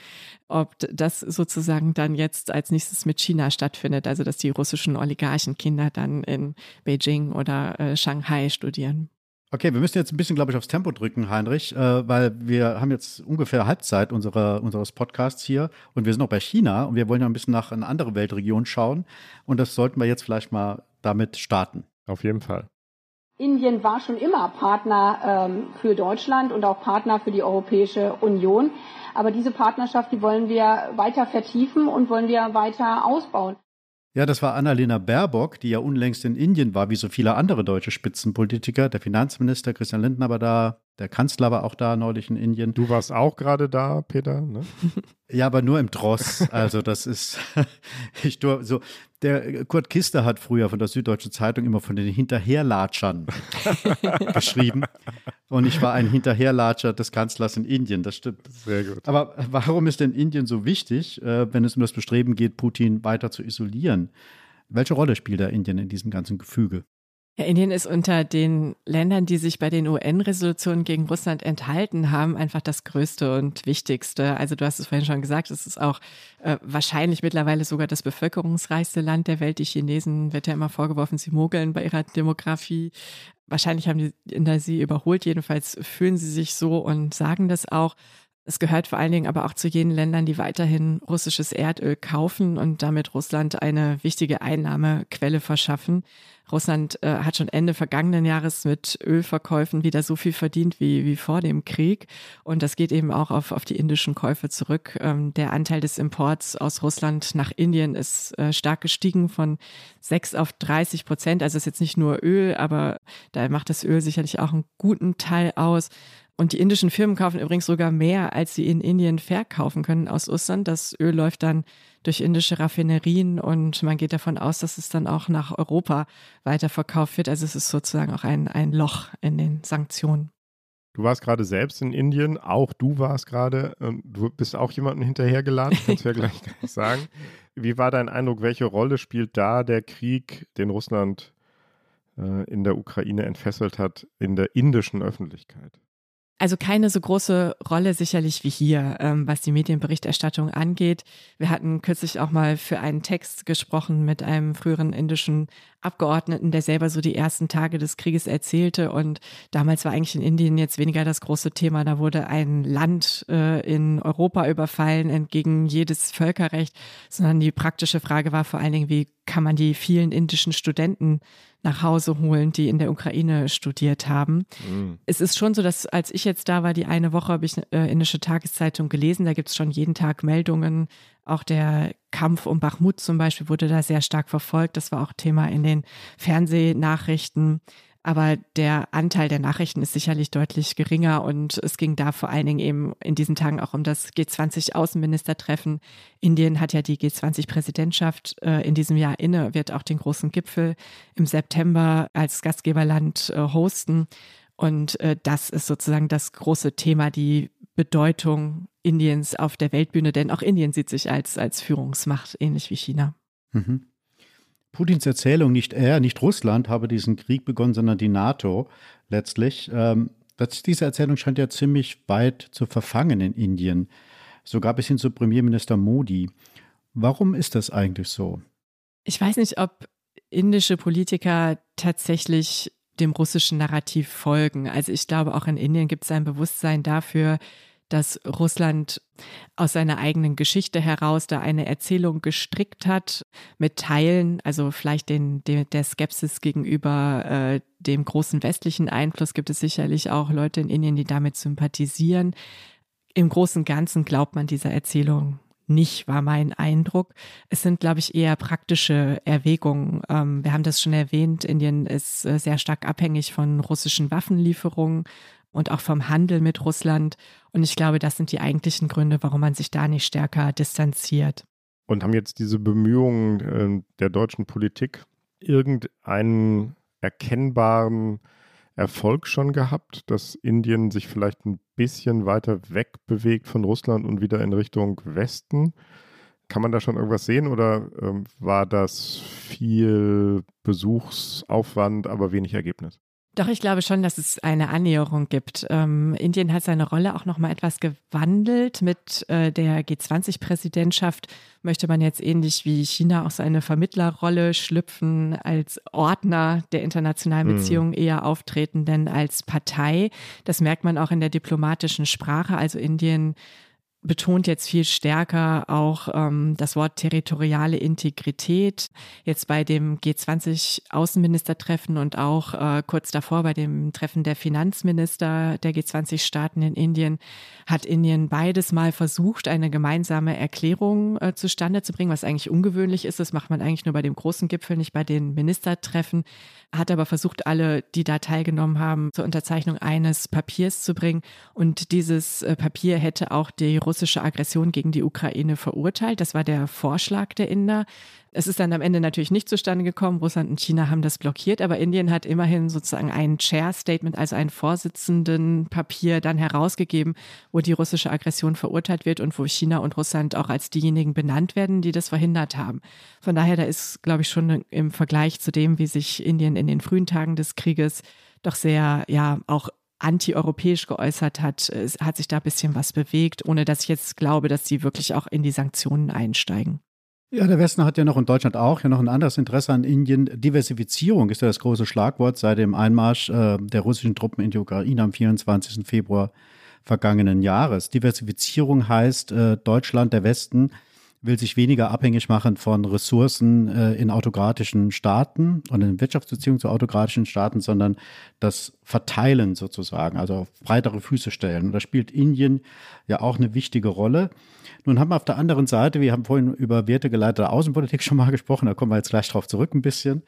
Ob das sozusagen dann jetzt als nächstes mit China stattfindet, also dass die russischen Oligarchen Kinder dann in Beijing oder äh, Shanghai studieren. Okay, wir müssen jetzt ein bisschen, glaube ich, aufs Tempo drücken, Heinrich, äh, weil wir haben jetzt ungefähr Halbzeit unserer, unseres Podcasts hier und wir sind noch bei China und wir wollen ja ein bisschen nach eine andere Weltregion schauen und das sollten wir jetzt vielleicht mal damit starten. Auf jeden Fall. Indien war schon immer Partner ähm, für Deutschland und auch Partner für die Europäische Union. Aber diese Partnerschaft, die wollen wir weiter vertiefen und wollen wir weiter ausbauen. Ja, das war Annalena Baerbock, die ja unlängst in Indien war, wie so viele andere deutsche Spitzenpolitiker. Der Finanzminister Christian Lindner war da, der Kanzler war auch da neulich in Indien. Du warst auch gerade da, Peter, ne? ja, aber nur im Dross. Also das ist, ich so, der Kurt Kister hat früher von der Süddeutschen Zeitung immer von den Hinterherlatschern geschrieben. Und ich war ein Hinterherlatscher des Kanzlers in Indien, das stimmt. Sehr gut. Aber warum ist denn Indien so wichtig, äh, wenn es um das Bestreben geht, Putin weiter zu isolieren? Welche Rolle spielt da Indien in diesem ganzen Gefüge? Ja, Indien ist unter den Ländern, die sich bei den UN-Resolutionen gegen Russland enthalten haben, einfach das größte und wichtigste. Also du hast es vorhin schon gesagt, es ist auch äh, wahrscheinlich mittlerweile sogar das bevölkerungsreichste Land der Welt. Die Chinesen wird ja immer vorgeworfen, sie mogeln bei ihrer Demografie. Wahrscheinlich haben die Inder sie überholt. Jedenfalls fühlen sie sich so und sagen das auch. Es gehört vor allen Dingen aber auch zu jenen Ländern, die weiterhin russisches Erdöl kaufen und damit Russland eine wichtige Einnahmequelle verschaffen. Russland äh, hat schon Ende vergangenen Jahres mit Ölverkäufen wieder so viel verdient wie, wie vor dem Krieg. Und das geht eben auch auf, auf die indischen Käufe zurück. Ähm, der Anteil des Imports aus Russland nach Indien ist äh, stark gestiegen von 6 auf 30 Prozent. Also ist jetzt nicht nur Öl, aber da macht das Öl sicherlich auch einen guten Teil aus. Und die indischen Firmen kaufen übrigens sogar mehr, als sie in Indien verkaufen können aus Russland. Das Öl läuft dann durch indische Raffinerien und man geht davon aus, dass es dann auch nach Europa weiterverkauft wird. Also es ist sozusagen auch ein, ein Loch in den Sanktionen. Du warst gerade selbst in Indien, auch du warst gerade, du bist auch jemandem hinterhergeladen, kannst du ja gleich sagen. Wie war dein Eindruck, welche Rolle spielt da der Krieg, den Russland äh, in der Ukraine entfesselt hat, in der indischen Öffentlichkeit? Also keine so große Rolle sicherlich wie hier, ähm, was die Medienberichterstattung angeht. Wir hatten kürzlich auch mal für einen Text gesprochen mit einem früheren indischen Abgeordneten, der selber so die ersten Tage des Krieges erzählte. Und damals war eigentlich in Indien jetzt weniger das große Thema. Da wurde ein Land äh, in Europa überfallen, entgegen jedes Völkerrecht, sondern die praktische Frage war vor allen Dingen, wie kann man die vielen indischen Studenten nach Hause holen, die in der Ukraine studiert haben. Mhm. Es ist schon so, dass als ich jetzt da war, die eine Woche habe ich äh, indische Tageszeitung gelesen, da gibt es schon jeden Tag Meldungen. Auch der Kampf um Bachmut zum Beispiel wurde da sehr stark verfolgt. Das war auch Thema in den Fernsehnachrichten. Aber der Anteil der Nachrichten ist sicherlich deutlich geringer und es ging da vor allen Dingen eben in diesen Tagen auch um das G20-Außenministertreffen. Indien hat ja die G20-Präsidentschaft äh, in diesem Jahr inne, wird auch den großen Gipfel im September als Gastgeberland äh, hosten. Und äh, das ist sozusagen das große Thema, die Bedeutung Indiens auf der Weltbühne, denn auch Indien sieht sich als, als Führungsmacht, ähnlich wie China. Mhm. Putins Erzählung, nicht er, nicht Russland habe diesen Krieg begonnen, sondern die NATO letztlich. Ähm, das, diese Erzählung scheint ja ziemlich weit zu verfangen in Indien, sogar bis hin zu Premierminister Modi. Warum ist das eigentlich so? Ich weiß nicht, ob indische Politiker tatsächlich dem russischen Narrativ folgen. Also ich glaube, auch in Indien gibt es ein Bewusstsein dafür, dass Russland aus seiner eigenen Geschichte heraus da eine Erzählung gestrickt hat mit Teilen, also vielleicht den, den der Skepsis gegenüber äh, dem großen westlichen Einfluss gibt es sicherlich auch Leute in Indien, die damit sympathisieren. Im Großen Ganzen glaubt man dieser Erzählung nicht, war mein Eindruck. Es sind, glaube ich, eher praktische Erwägungen. Ähm, wir haben das schon erwähnt, Indien ist äh, sehr stark abhängig von russischen Waffenlieferungen und auch vom Handel mit Russland. Und ich glaube, das sind die eigentlichen Gründe, warum man sich da nicht stärker distanziert. Und haben jetzt diese Bemühungen äh, der deutschen Politik irgendeinen erkennbaren Erfolg schon gehabt, dass Indien sich vielleicht ein bisschen weiter wegbewegt von Russland und wieder in Richtung Westen? Kann man da schon irgendwas sehen oder ähm, war das viel Besuchsaufwand, aber wenig Ergebnis? Doch, ich glaube schon, dass es eine Annäherung gibt. Ähm, Indien hat seine Rolle auch noch mal etwas gewandelt. Mit äh, der G20-Präsidentschaft möchte man jetzt ähnlich wie China auch seine Vermittlerrolle schlüpfen, als Ordner der internationalen hm. Beziehungen mhm. eher auftreten, denn als Partei. Das merkt man auch in der diplomatischen Sprache. Also Indien betont jetzt viel stärker auch ähm, das Wort territoriale Integrität. Jetzt bei dem G20-Außenministertreffen und auch äh, kurz davor bei dem Treffen der Finanzminister der G20-Staaten in Indien hat Indien beides mal versucht, eine gemeinsame Erklärung äh, zustande zu bringen, was eigentlich ungewöhnlich ist. Das macht man eigentlich nur bei dem großen Gipfel, nicht bei den Ministertreffen. Hat aber versucht, alle, die da teilgenommen haben, zur Unterzeichnung eines Papiers zu bringen. Und dieses äh, Papier hätte auch die russische Aggression gegen die Ukraine verurteilt. Das war der Vorschlag der Inder. Es ist dann am Ende natürlich nicht zustande gekommen. Russland und China haben das blockiert, aber Indien hat immerhin sozusagen ein Chair-Statement, also ein Vorsitzenden-Papier dann herausgegeben, wo die russische Aggression verurteilt wird und wo China und Russland auch als diejenigen benannt werden, die das verhindert haben. Von daher, da ist, glaube ich, schon im Vergleich zu dem, wie sich Indien in den frühen Tagen des Krieges doch sehr, ja, auch antieuropäisch geäußert hat, es hat sich da ein bisschen was bewegt, ohne dass ich jetzt glaube, dass sie wirklich auch in die Sanktionen einsteigen. Ja, der Westen hat ja noch in Deutschland auch ja noch ein anderes Interesse an Indien. Diversifizierung ist ja das große Schlagwort seit dem Einmarsch äh, der russischen Truppen in die Ukraine am 24. Februar vergangenen Jahres. Diversifizierung heißt, äh, Deutschland, der Westen, will sich weniger abhängig machen von Ressourcen äh, in autokratischen Staaten und in Wirtschaftsbeziehungen zu autokratischen Staaten, sondern das Verteilen sozusagen, also auf breitere Füße stellen. Und da spielt Indien ja auch eine wichtige Rolle. Nun haben wir auf der anderen Seite, wir haben vorhin über wertegeleitete Außenpolitik schon mal gesprochen, da kommen wir jetzt gleich drauf zurück ein bisschen.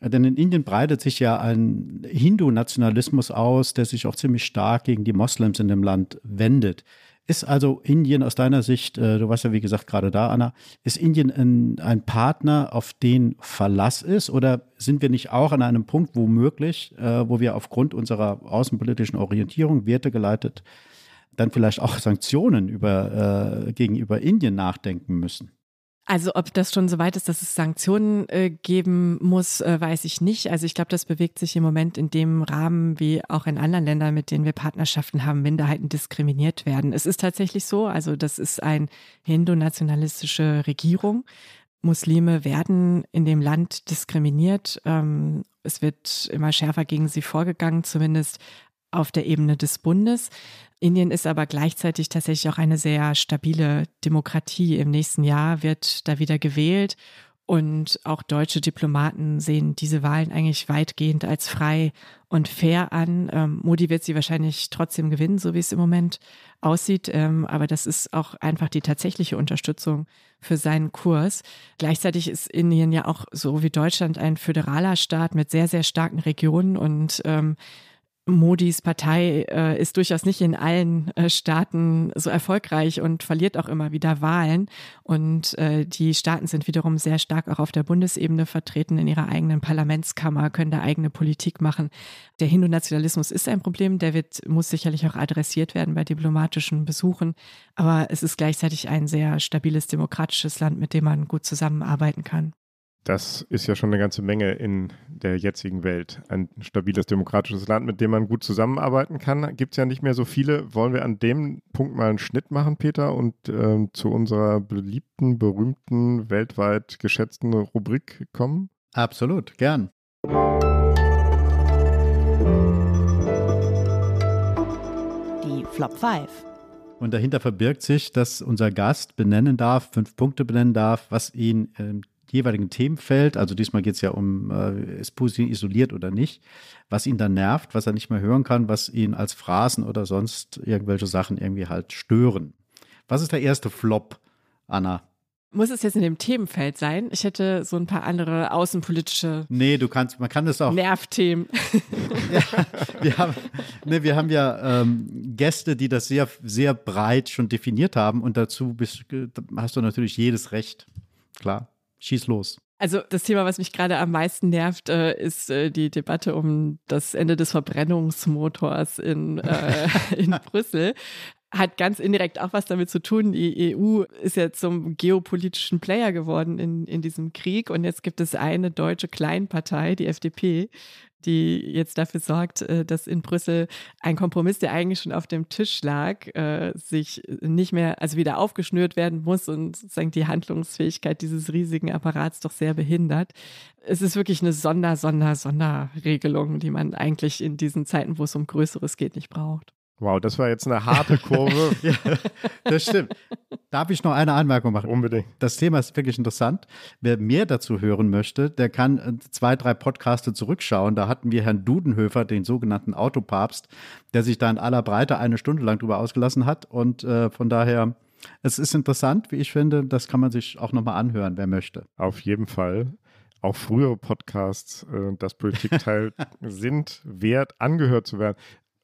Denn in Indien breitet sich ja ein Hindu-Nationalismus aus, der sich auch ziemlich stark gegen die Moslems in dem Land wendet. Ist also Indien aus deiner Sicht, äh, du warst ja wie gesagt gerade da, Anna, ist Indien ein, ein, Partner, auf den Verlass ist? Oder sind wir nicht auch an einem Punkt womöglich, äh, wo wir aufgrund unserer außenpolitischen Orientierung, Werte geleitet, dann vielleicht auch Sanktionen über, äh, gegenüber Indien nachdenken müssen? Also ob das schon so weit ist, dass es Sanktionen äh, geben muss, äh, weiß ich nicht. Also ich glaube, das bewegt sich im Moment in dem Rahmen, wie auch in anderen Ländern, mit denen wir Partnerschaften haben, Minderheiten diskriminiert werden. Es ist tatsächlich so, also das ist eine hindu-nationalistische Regierung. Muslime werden in dem Land diskriminiert. Ähm, es wird immer schärfer gegen sie vorgegangen, zumindest auf der Ebene des Bundes. Indien ist aber gleichzeitig tatsächlich auch eine sehr stabile Demokratie. Im nächsten Jahr wird da wieder gewählt und auch deutsche Diplomaten sehen diese Wahlen eigentlich weitgehend als frei und fair an. Ähm, Modi wird sie wahrscheinlich trotzdem gewinnen, so wie es im Moment aussieht. Ähm, aber das ist auch einfach die tatsächliche Unterstützung für seinen Kurs. Gleichzeitig ist Indien ja auch so wie Deutschland ein föderaler Staat mit sehr, sehr starken Regionen und ähm, Modis Partei äh, ist durchaus nicht in allen äh, Staaten so erfolgreich und verliert auch immer wieder Wahlen. Und äh, die Staaten sind wiederum sehr stark auch auf der Bundesebene vertreten in ihrer eigenen Parlamentskammer, können da eigene Politik machen. Der Hindu-Nationalismus ist ein Problem, der wird, muss sicherlich auch adressiert werden bei diplomatischen Besuchen. Aber es ist gleichzeitig ein sehr stabiles demokratisches Land, mit dem man gut zusammenarbeiten kann. Das ist ja schon eine ganze Menge in der jetzigen Welt. Ein stabiles demokratisches Land, mit dem man gut zusammenarbeiten kann. Gibt es ja nicht mehr so viele. Wollen wir an dem Punkt mal einen Schnitt machen, Peter, und äh, zu unserer beliebten, berühmten, weltweit geschätzten Rubrik kommen? Absolut, gern. Die Flop 5. Und dahinter verbirgt sich, dass unser Gast benennen darf, fünf Punkte benennen darf, was ihn ähm, jeweiligen Themenfeld, also diesmal geht es ja um, äh, ist Putin isoliert oder nicht, was ihn dann nervt, was er nicht mehr hören kann, was ihn als Phrasen oder sonst irgendwelche Sachen irgendwie halt stören. Was ist der erste Flop, Anna? Muss es jetzt in dem Themenfeld sein? Ich hätte so ein paar andere außenpolitische. Nee, du kannst, man kann das auch. Nervthemen. ja, wir haben, nee, wir haben ja ähm, Gäste, die das sehr, sehr breit schon definiert haben und dazu bist, hast du natürlich jedes Recht. Klar. Schieß los. Also das Thema, was mich gerade am meisten nervt, äh, ist äh, die Debatte um das Ende des Verbrennungsmotors in, äh, in Brüssel. Hat ganz indirekt auch was damit zu tun. Die EU ist ja zum geopolitischen Player geworden in, in diesem Krieg. Und jetzt gibt es eine deutsche Kleinpartei, die FDP, die jetzt dafür sorgt, äh, dass in Brüssel ein Kompromiss, der eigentlich schon auf dem Tisch lag, äh, sich nicht mehr, also wieder aufgeschnürt werden muss und sozusagen die Handlungsfähigkeit dieses riesigen Apparats doch sehr behindert. Es ist wirklich eine Sonder, Sonder, Sonderregelung, die man eigentlich in diesen Zeiten, wo es um Größeres geht, nicht braucht. Wow, das war jetzt eine harte Kurve. ja, das stimmt. Darf ich noch eine Anmerkung machen? Unbedingt. Das Thema ist wirklich interessant. Wer mehr dazu hören möchte, der kann äh, zwei, drei Podcaste zurückschauen. Da hatten wir Herrn Dudenhöfer, den sogenannten Autopapst, der sich da in aller Breite eine Stunde lang drüber ausgelassen hat. Und äh, von daher, es ist interessant, wie ich finde. Das kann man sich auch nochmal anhören, wer möchte. Auf jeden Fall auch frühere Podcasts, äh, das Politikteil, sind wert, angehört zu werden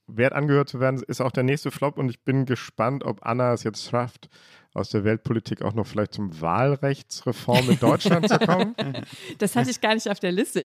wert angehört zu werden, ist auch der nächste Flop und ich bin gespannt, ob Anna es jetzt schafft, aus der Weltpolitik auch noch vielleicht zum Wahlrechtsreform in Deutschland zu kommen? Das hatte ich gar nicht auf der Liste.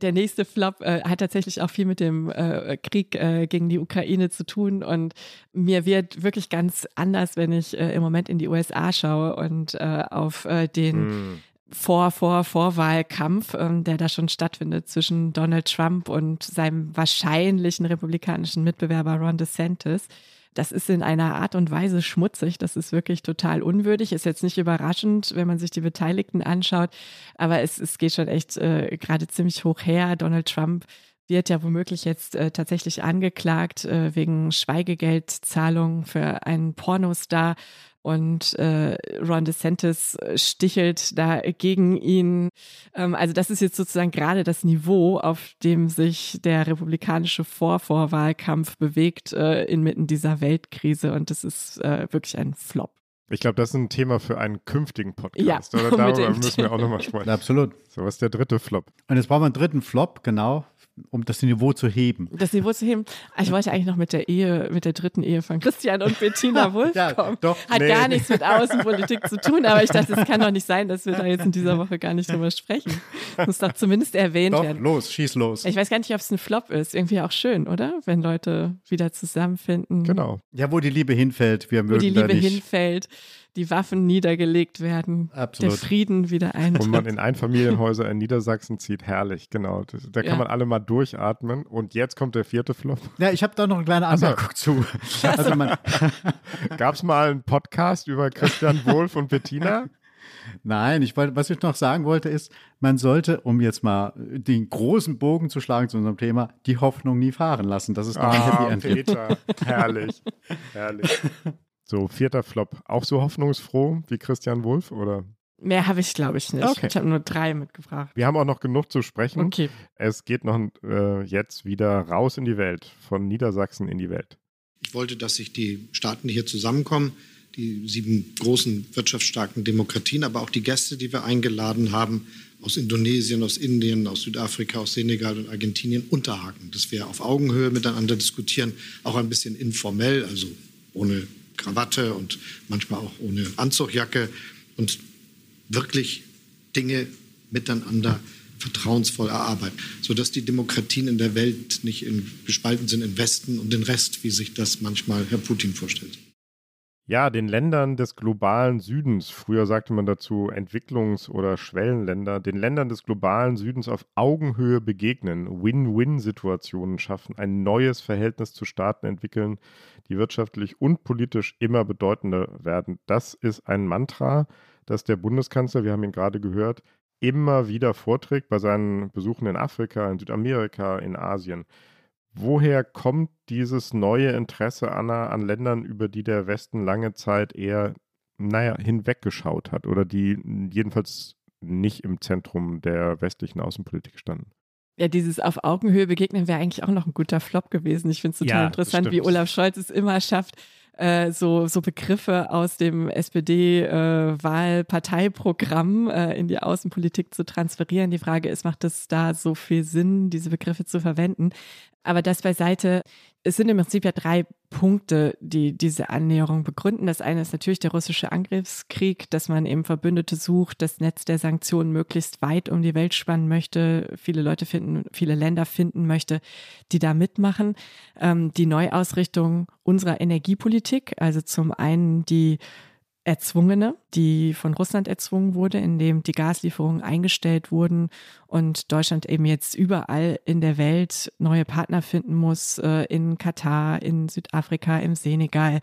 Der nächste Flop äh, hat tatsächlich auch viel mit dem äh, Krieg äh, gegen die Ukraine zu tun und mir wird wirklich ganz anders, wenn ich äh, im Moment in die USA schaue und äh, auf äh, den mm vor, vor, Vorwahlkampf, ähm, der da schon stattfindet zwischen Donald Trump und seinem wahrscheinlichen republikanischen Mitbewerber Ron DeSantis. Das ist in einer Art und Weise schmutzig. Das ist wirklich total unwürdig. Ist jetzt nicht überraschend, wenn man sich die Beteiligten anschaut. Aber es, es geht schon echt äh, gerade ziemlich hoch her. Donald Trump wird ja womöglich jetzt äh, tatsächlich angeklagt äh, wegen Schweigegeldzahlung für einen Pornostar und äh, Ron DeSantis äh, stichelt da gegen ihn. Ähm, also das ist jetzt sozusagen gerade das Niveau, auf dem sich der republikanische Vorvorwahlkampf bewegt äh, inmitten dieser Weltkrise und das ist äh, wirklich ein Flop. Ich glaube, das ist ein Thema für einen künftigen Podcast. Ja, Oder darüber müssen wir auch nochmal sprechen. Absolut. So, was ist der dritte Flop? Und jetzt brauchen wir einen dritten Flop, genau, um das Niveau zu heben. Das Niveau zu heben. Ich wollte eigentlich noch mit der Ehe, mit der dritten Ehe von Christian und Bettina Wulff Ja, kommen. doch, Hat nee. gar nichts mit Außenpolitik zu tun, aber ich dachte, es kann doch nicht sein, dass wir da jetzt in dieser Woche gar nicht drüber sprechen. Muss doch zumindest erwähnt Doch, werden. los, schieß los. Ich weiß gar nicht, ob es ein Flop ist. Irgendwie auch schön, oder? Wenn Leute wieder zusammenfinden. Genau. Ja, wo die Liebe hinfällt, wir Wo mögen die da Liebe hinfällt, die Waffen niedergelegt werden, Absolut. der Frieden wieder Und man eintritt. in Einfamilienhäuser in Niedersachsen zieht, herrlich, genau. Das, da kann Ja. man alle mal durchatmen. Und jetzt kommt der vierte Flop. Ja, ich habe da noch eine kleine Anmerkung zu. Also man, Gab es mal einen Podcast über Christian Wolf und Bettina? Nein, ich wollte, was ich noch sagen wollte, ist, man sollte, um jetzt mal den großen Bogen zu schlagen zu unserem Thema, die Hoffnung nie fahren lassen. Das ist noch ein Ah, Happy End. Peter, herrlich, herrlich. So, vierter Flop. Auch so hoffnungsfroh wie Christian Wolf, oder? Mehr habe ich, glaube ich, nicht. Okay. Ich habe nur drei mitgebracht. Wir haben auch noch genug zu sprechen. Okay. Es geht noch äh, jetzt wieder raus in die Welt, von Niedersachsen in die Welt. Ich wollte, dass sich die Staaten, die hier zusammenkommen, die sieben großen wirtschaftsstarken Demokratien, aber auch die Gäste, die wir eingeladen haben, aus Indonesien, aus Indien, aus Südafrika, aus Senegal und Argentinien unterhaken, dass wir auf Augenhöhe miteinander diskutieren, auch ein bisschen informell, also ohne Krawatte und manchmal auch ohne Anzugjacke und wirklich Dinge miteinander vertrauensvoll erarbeiten, sodass die Demokratien in der Welt nicht in, gespalten sind in Westen und den Rest, wie sich das manchmal Herr Putin vorstellt. Ja, den Ländern des globalen Südens, früher sagte man dazu Entwicklungs- oder Schwellenländer, den Ländern des globalen Südens auf Augenhöhe begegnen, Win-Win-Situationen schaffen, ein neues Verhältnis zu Staaten entwickeln, die wirtschaftlich und politisch immer bedeutender werden. Das ist ein Mantra, das der Bundeskanzler, wir haben ihn gerade gehört, immer wieder vorträgt bei seinen Besuchen in Afrika, in Südamerika, in Asien. Woher kommt dieses neue Interesse Anna an Ländern, über die der Westen lange Zeit eher, naja, hinweggeschaut hat oder die jedenfalls nicht im Zentrum der westlichen Außenpolitik standen? Ja, dieses auf Augenhöhe begegnen wäre eigentlich auch noch ein guter Flop gewesen. Ich finde es total Ja, interessant, stimmt. wie Olaf Scholz es immer schafft, äh, so, so Begriffe aus dem SPD-Wahlparteiprogramm äh, in die Außenpolitik zu transferieren. Die Frage ist, macht es da so viel Sinn, diese Begriffe zu verwenden? Aber das beiseite, es sind im Prinzip ja drei Punkte, die diese Annäherung begründen. Das eine ist natürlich der russische Angriffskrieg, dass man eben Verbündete sucht, das Netz der Sanktionen möglichst weit um die Welt spannen möchte, viele Leute finden, viele Länder finden möchte, die da mitmachen. Ähm, die Neuausrichtung unserer Energiepolitik, also zum einen die erzwungene, die von Russland erzwungen wurde, indem die Gaslieferungen eingestellt wurden und Deutschland eben jetzt überall in der Welt neue Partner finden muss, äh, in Katar, in Südafrika, im Senegal,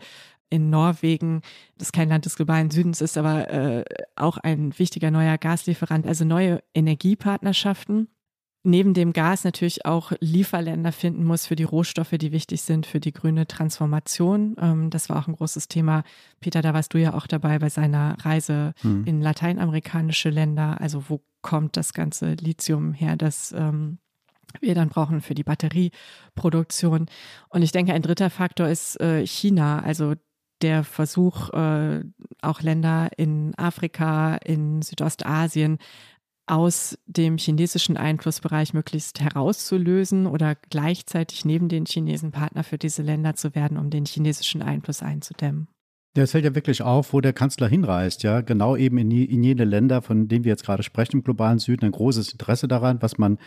in Norwegen, das kein Land des globalen Südens ist, aber äh, auch ein wichtiger neuer Gaslieferant, also neue Energiepartnerschaften neben dem Gas natürlich auch Lieferländer finden muss für die Rohstoffe, die wichtig sind für die grüne Transformation. Ähm, das war auch ein großes Thema. Peter, da warst du ja auch dabei bei seiner Reise Mhm. in lateinamerikanische Länder. Also wo kommt das ganze Lithium her, das ähm, wir dann brauchen für die Batterieproduktion. Und ich denke, ein dritter Faktor ist äh, China, also der Versuch, äh, auch Länder in Afrika, in Südostasien aus dem chinesischen Einflussbereich möglichst herauszulösen oder gleichzeitig neben den Chinesen Partner für diese Länder zu werden, um den chinesischen Einfluss einzudämmen. Ja, es fällt ja wirklich auf, wo der Kanzler hinreist, ja. Genau eben in, in jene Länder, von denen wir jetzt gerade sprechen, im globalen Süden, ein großes Interesse daran, was man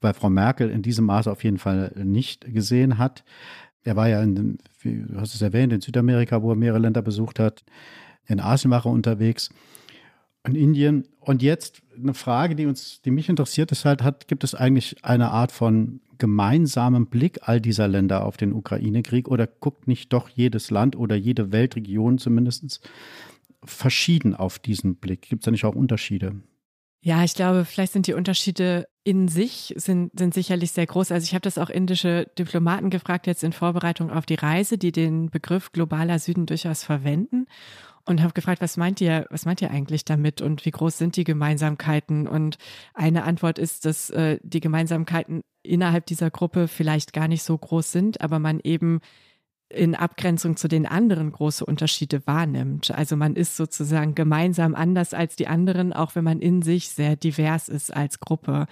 bei Frau Merkel in diesem Maße auf jeden Fall nicht gesehen hat. Er war ja, in, du hast es erwähnt, in Südamerika, wo er mehrere Länder besucht hat. In Asien war er unterwegs. In Indien. Und jetzt eine Frage, die uns, die mich interessiert, ist halt, hat, gibt es eigentlich eine Art von gemeinsamen Blick all dieser Länder auf den Ukraine-Krieg oder guckt nicht doch jedes Land oder jede Weltregion zumindest verschieden auf diesen Blick? Gibt es da nicht auch Unterschiede? Ja, ich glaube, vielleicht sind die Unterschiede in sich sind, sind sicherlich sehr groß. Also ich habe das auch indische Diplomaten gefragt jetzt in Vorbereitung auf die Reise, die den Begriff globaler Süden durchaus verwenden und habe gefragt, was meint ihr, was meint ihr eigentlich damit und wie groß sind die Gemeinsamkeiten? Und eine Antwort ist, dass äh, die Gemeinsamkeiten innerhalb dieser Gruppe vielleicht gar nicht so groß sind, aber man eben in Abgrenzung zu den anderen große Unterschiede wahrnimmt. Also man ist sozusagen gemeinsam anders als die anderen, auch wenn man in sich sehr divers ist als Gruppe.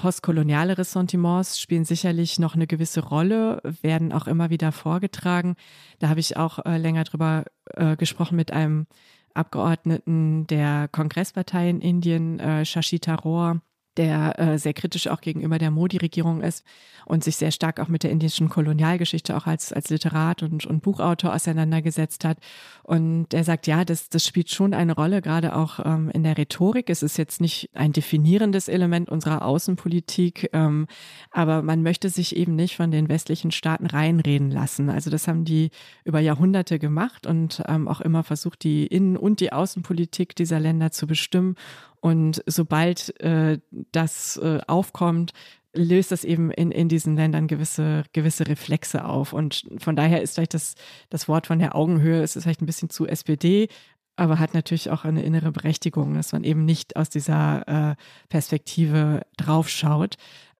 Postkoloniale Ressentiments spielen sicherlich noch eine gewisse Rolle, werden auch immer wieder vorgetragen. Da habe ich auch äh, länger drüber äh, gesprochen mit einem Abgeordneten der Kongresspartei in Indien, äh, Shashi Tharoor, der äh, sehr kritisch auch gegenüber der Modi-Regierung ist und sich sehr stark auch mit der indischen Kolonialgeschichte auch als, als Literat und, und Buchautor auseinandergesetzt hat. Und er sagt, ja, das, das spielt schon eine Rolle, gerade auch ähm, in der Rhetorik. Es ist jetzt nicht ein definierendes Element unserer Außenpolitik, ähm, aber man möchte sich eben nicht von den westlichen Staaten reinreden lassen. Also das haben die über Jahrhunderte gemacht und ähm, auch immer versucht, die Innen- und die Außenpolitik dieser Länder zu bestimmen. Und sobald äh, das äh, aufkommt, löst das eben in, in diesen Ländern gewisse, gewisse Reflexe auf. Und von daher ist vielleicht das, das Wort von der Augenhöhe, es ist vielleicht ein bisschen zu SPD, aber hat natürlich auch eine innere Berechtigung, dass man eben nicht aus dieser äh, Perspektive draufschaut.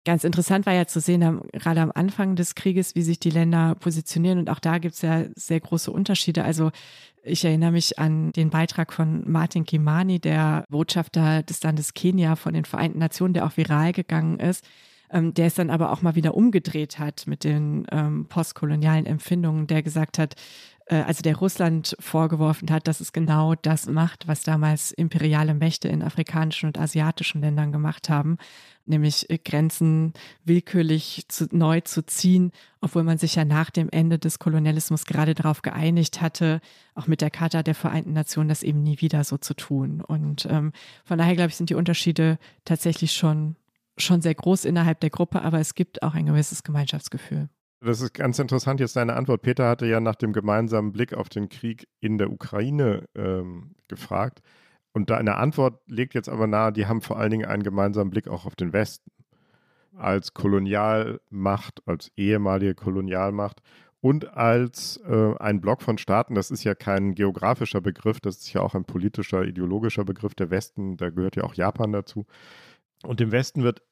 Ganz interessant war ja zu sehen, gerade am Anfang des Krieges, wie sich die Länder positionieren. Und auch da gibt es ja sehr große Unterschiede. Also ich erinnere mich an den Beitrag von Martin Kimani, der Botschafter des Landes Kenia von den Vereinten Nationen, der auch viral gegangen ist, ähm, der es dann aber auch mal wieder umgedreht hat mit den ähm, postkolonialen Empfindungen, der gesagt hat, also der Russland vorgeworfen hat, dass es genau das macht, was damals imperiale Mächte in afrikanischen und asiatischen Ländern gemacht haben, nämlich äh, Grenzen willkürlich zu, neu zu ziehen, obwohl man sich ja nach dem Ende des Kolonialismus gerade darauf geeinigt hatte, auch mit der Charta der Vereinten Nationen, das eben nie wieder so zu tun. Und ähm, von daher, glaube ich, sind die Unterschiede tatsächlich schon, schon sehr groß innerhalb der Gruppe, aber es gibt auch ein gewisses Gemeinschaftsgefühl. Das ist ganz interessant jetzt deine Antwort. Peter hatte ja nach dem gemeinsamen Blick auf den Krieg in der Ukraine ähm, gefragt. Und deine Antwort legt jetzt aber nahe, die haben vor allen Dingen einen gemeinsamen Blick auch auf den Westen. Als Kolonialmacht, als ehemalige Kolonialmacht und als äh, ein Block von Staaten, das ist ja kein geografischer Begriff, das ist ja auch ein politischer, ideologischer Begriff. Der Westen, da gehört ja auch Japan dazu. Und dem Westen wird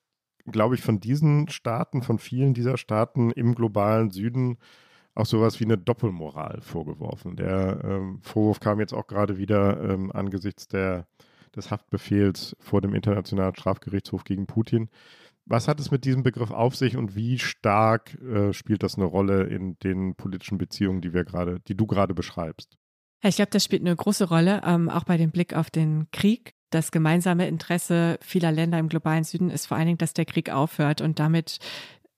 glaube ich, von diesen Staaten, von vielen dieser Staaten im globalen Süden auch sowas wie eine Doppelmoral vorgeworfen. Der ähm, Vorwurf kam jetzt auch gerade wieder ähm, angesichts der, des Haftbefehls vor dem Internationalen Strafgerichtshof gegen Putin. Was hat es mit diesem Begriff auf sich und wie stark äh, spielt das eine Rolle in den politischen Beziehungen, die wir gerade, die du gerade beschreibst? ich glaube, das spielt eine große Rolle, ähm, auch bei dem Blick auf den Krieg das gemeinsame Interesse vieler Länder im globalen Süden ist vor allen Dingen, dass der Krieg aufhört und damit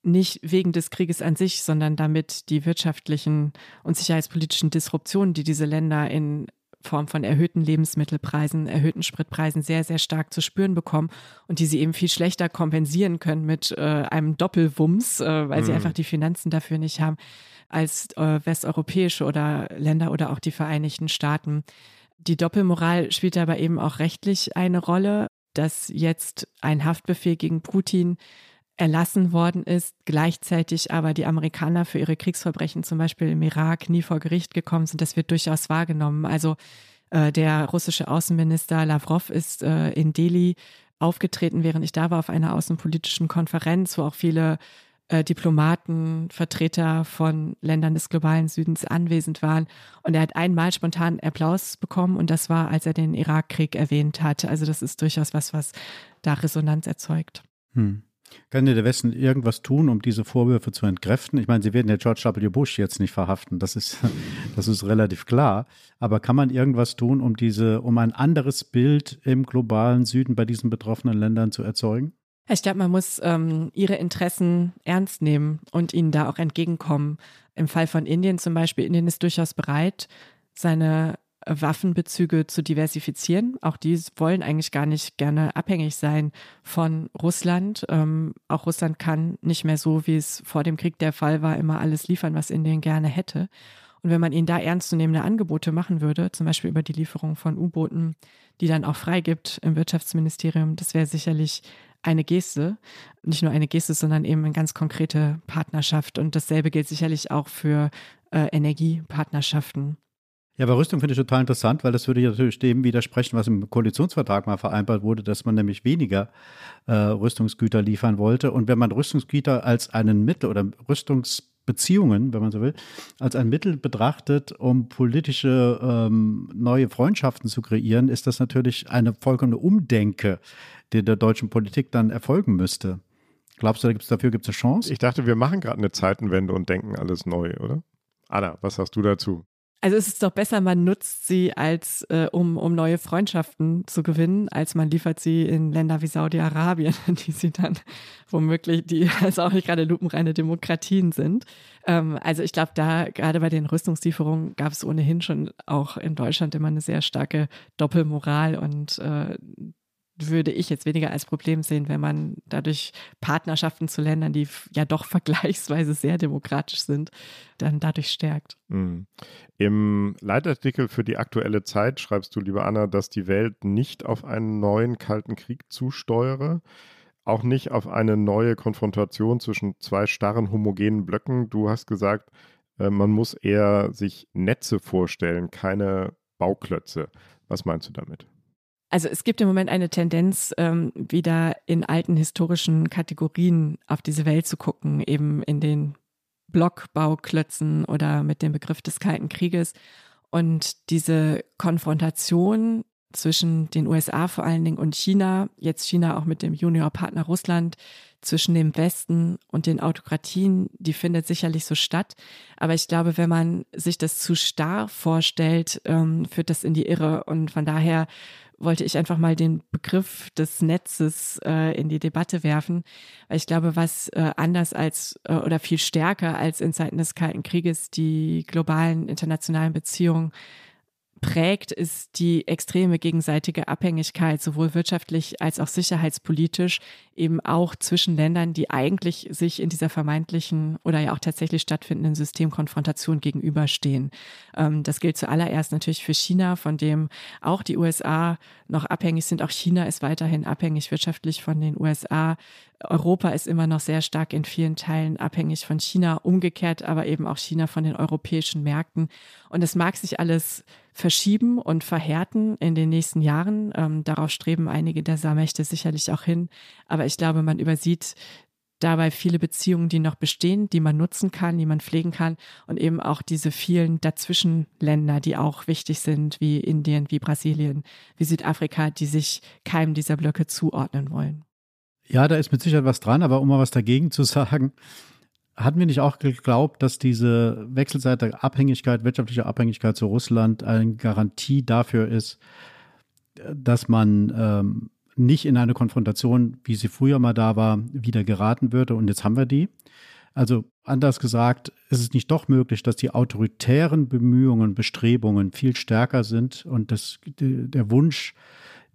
nicht wegen des Krieges an sich, sondern damit die wirtschaftlichen und sicherheitspolitischen Disruptionen, die diese Länder in Form von erhöhten Lebensmittelpreisen, erhöhten Spritpreisen sehr, sehr stark zu spüren bekommen und die sie eben viel schlechter kompensieren können mit äh, einem Doppelwumms, äh, weil mhm. sie einfach die Finanzen dafür nicht haben, als äh, westeuropäische oder Länder oder auch die Vereinigten Staaten. Die Doppelmoral spielt aber eben auch rechtlich eine Rolle, dass jetzt ein Haftbefehl gegen Putin erlassen worden ist, gleichzeitig aber die Amerikaner für ihre Kriegsverbrechen zum Beispiel im Irak nie vor Gericht gekommen sind. Das wird durchaus wahrgenommen. Also äh, der russische Außenminister Lavrov ist äh, in Delhi aufgetreten, während ich da war, auf einer außenpolitischen Konferenz, wo auch viele äh, Diplomaten, Vertreter von Ländern des globalen Südens anwesend waren. Und er hat einmal spontan Applaus bekommen und das war, als er den Irakkrieg erwähnt hat. Also das ist durchaus was, was da Resonanz erzeugt. Hm. Kann der Westen irgendwas tun, um diese Vorwürfe zu entkräften? Ich meine, sie werden ja George W. Bush jetzt nicht verhaften, das ist, das ist relativ klar. Aber kann man irgendwas tun, um diese, um ein anderes Bild im globalen Süden bei diesen betroffenen Ländern zu erzeugen? Ich glaube, man muss ähm, ihre Interessen ernst nehmen und ihnen da auch entgegenkommen. Im Fall von Indien zum Beispiel, Indien ist durchaus bereit, seine Waffenbezüge zu diversifizieren. Auch die wollen eigentlich gar nicht gerne abhängig sein von Russland. Ähm, auch Russland kann nicht mehr so, wie es vor dem Krieg der Fall war, immer alles liefern, was Indien gerne hätte. Und wenn man ihnen da ernstzunehmende Angebote machen würde, zum Beispiel über die Lieferung von U-Booten, die dann auch freigibt im Wirtschaftsministerium, das wäre sicherlich eine Geste. Nicht nur eine Geste, sondern eben eine ganz konkrete Partnerschaft. Und dasselbe gilt sicherlich auch für äh, Energiepartnerschaften. Ja, aber Rüstung finde ich total interessant, weil das würde ja natürlich dem widersprechen, was im Koalitionsvertrag mal vereinbart wurde, dass man nämlich weniger äh, Rüstungsgüter liefern wollte. Und wenn man Rüstungsgüter als einen Mittel oder Rüstungs Beziehungen, wenn man so will, als ein Mittel betrachtet, um politische ähm, neue Freundschaften zu kreieren, ist das natürlich eine vollkommene Umdenke, die der deutschen Politik dann erfolgen müsste. Glaubst du, da gibt's, dafür gibt es eine Chance? Ich dachte, wir machen gerade eine Zeitenwende und denken alles neu, oder? Anna, was sagst du dazu? Also es ist doch besser, man nutzt sie, als äh, um, um neue Freundschaften zu gewinnen, als man liefert sie in Länder wie Saudi-Arabien, die sie dann womöglich, die also auch nicht gerade lupenreine Demokratien sind. Ähm, also ich glaube, da gerade bei den Rüstungslieferungen gab es ohnehin schon auch in Deutschland immer eine sehr starke Doppelmoral und äh, würde ich jetzt weniger als Problem sehen, wenn man dadurch Partnerschaften zu Ländern, die ja doch vergleichsweise sehr demokratisch sind, dann dadurch stärkt. Mhm. Im Leitartikel für die aktuelle Zeit schreibst du, liebe Anna, dass die Welt nicht auf einen neuen Kalten Krieg zusteuere, auch nicht auf eine neue Konfrontation zwischen zwei starren homogenen Blöcken. Du hast gesagt, äh, man muss eher sich Netze vorstellen, keine Bauklötze. Was meinst du damit? Also es gibt im Moment eine Tendenz, ähm, wieder in alten historischen Kategorien auf diese Welt zu gucken, eben in den Blockbauklötzen oder mit dem Begriff des Kalten Krieges. Und diese Konfrontation zwischen den USA vor allen Dingen und China, jetzt China auch mit dem Juniorpartner Russland, zwischen dem Westen und den Autokratien, die findet sicherlich so statt. Aber ich glaube, wenn man sich das zu starr vorstellt, ähm, führt das in die Irre. Und von daher wollte ich einfach mal den Begriff des Netzes äh, in die Debatte werfen, weil ich glaube, was äh, anders als äh, oder viel stärker als in Zeiten des Kalten Krieges die globalen internationalen Beziehungen prägt, ist die extreme gegenseitige Abhängigkeit, sowohl wirtschaftlich als auch sicherheitspolitisch, eben auch zwischen Ländern, die eigentlich sich in dieser vermeintlichen oder ja auch tatsächlich stattfindenden Systemkonfrontation gegenüberstehen. Ähm, das gilt zuallererst natürlich für China, von dem auch die USA noch abhängig sind. Auch China ist weiterhin abhängig wirtschaftlich von den USA. Europa ist immer noch sehr stark in vielen Teilen abhängig von China, umgekehrt aber eben auch China von den europäischen Märkten. Und es mag sich alles verschieben und verhärten in den nächsten Jahren. Ähm, darauf streben einige der Saarmächte sicherlich auch hin. Aber ich glaube, man übersieht dabei viele Beziehungen, die noch bestehen, die man nutzen kann, die man pflegen kann und eben auch diese vielen Dazwischenländer, die auch wichtig sind, wie Indien, wie Brasilien, wie Südafrika, die sich keinem dieser Blöcke zuordnen wollen. Ja, da ist mit Sicherheit was dran, aber um mal was dagegen zu sagen, hatten wir nicht auch geglaubt, dass diese wechselseitige Abhängigkeit, wirtschaftliche Abhängigkeit zu Russland eine Garantie dafür ist, dass man ähm, nicht in eine Konfrontation, wie sie früher mal da war, wieder geraten würde. Und jetzt haben wir die. Also anders gesagt, ist es nicht doch möglich, dass die autoritären Bemühungen, Bestrebungen viel stärker sind und das, der Wunsch,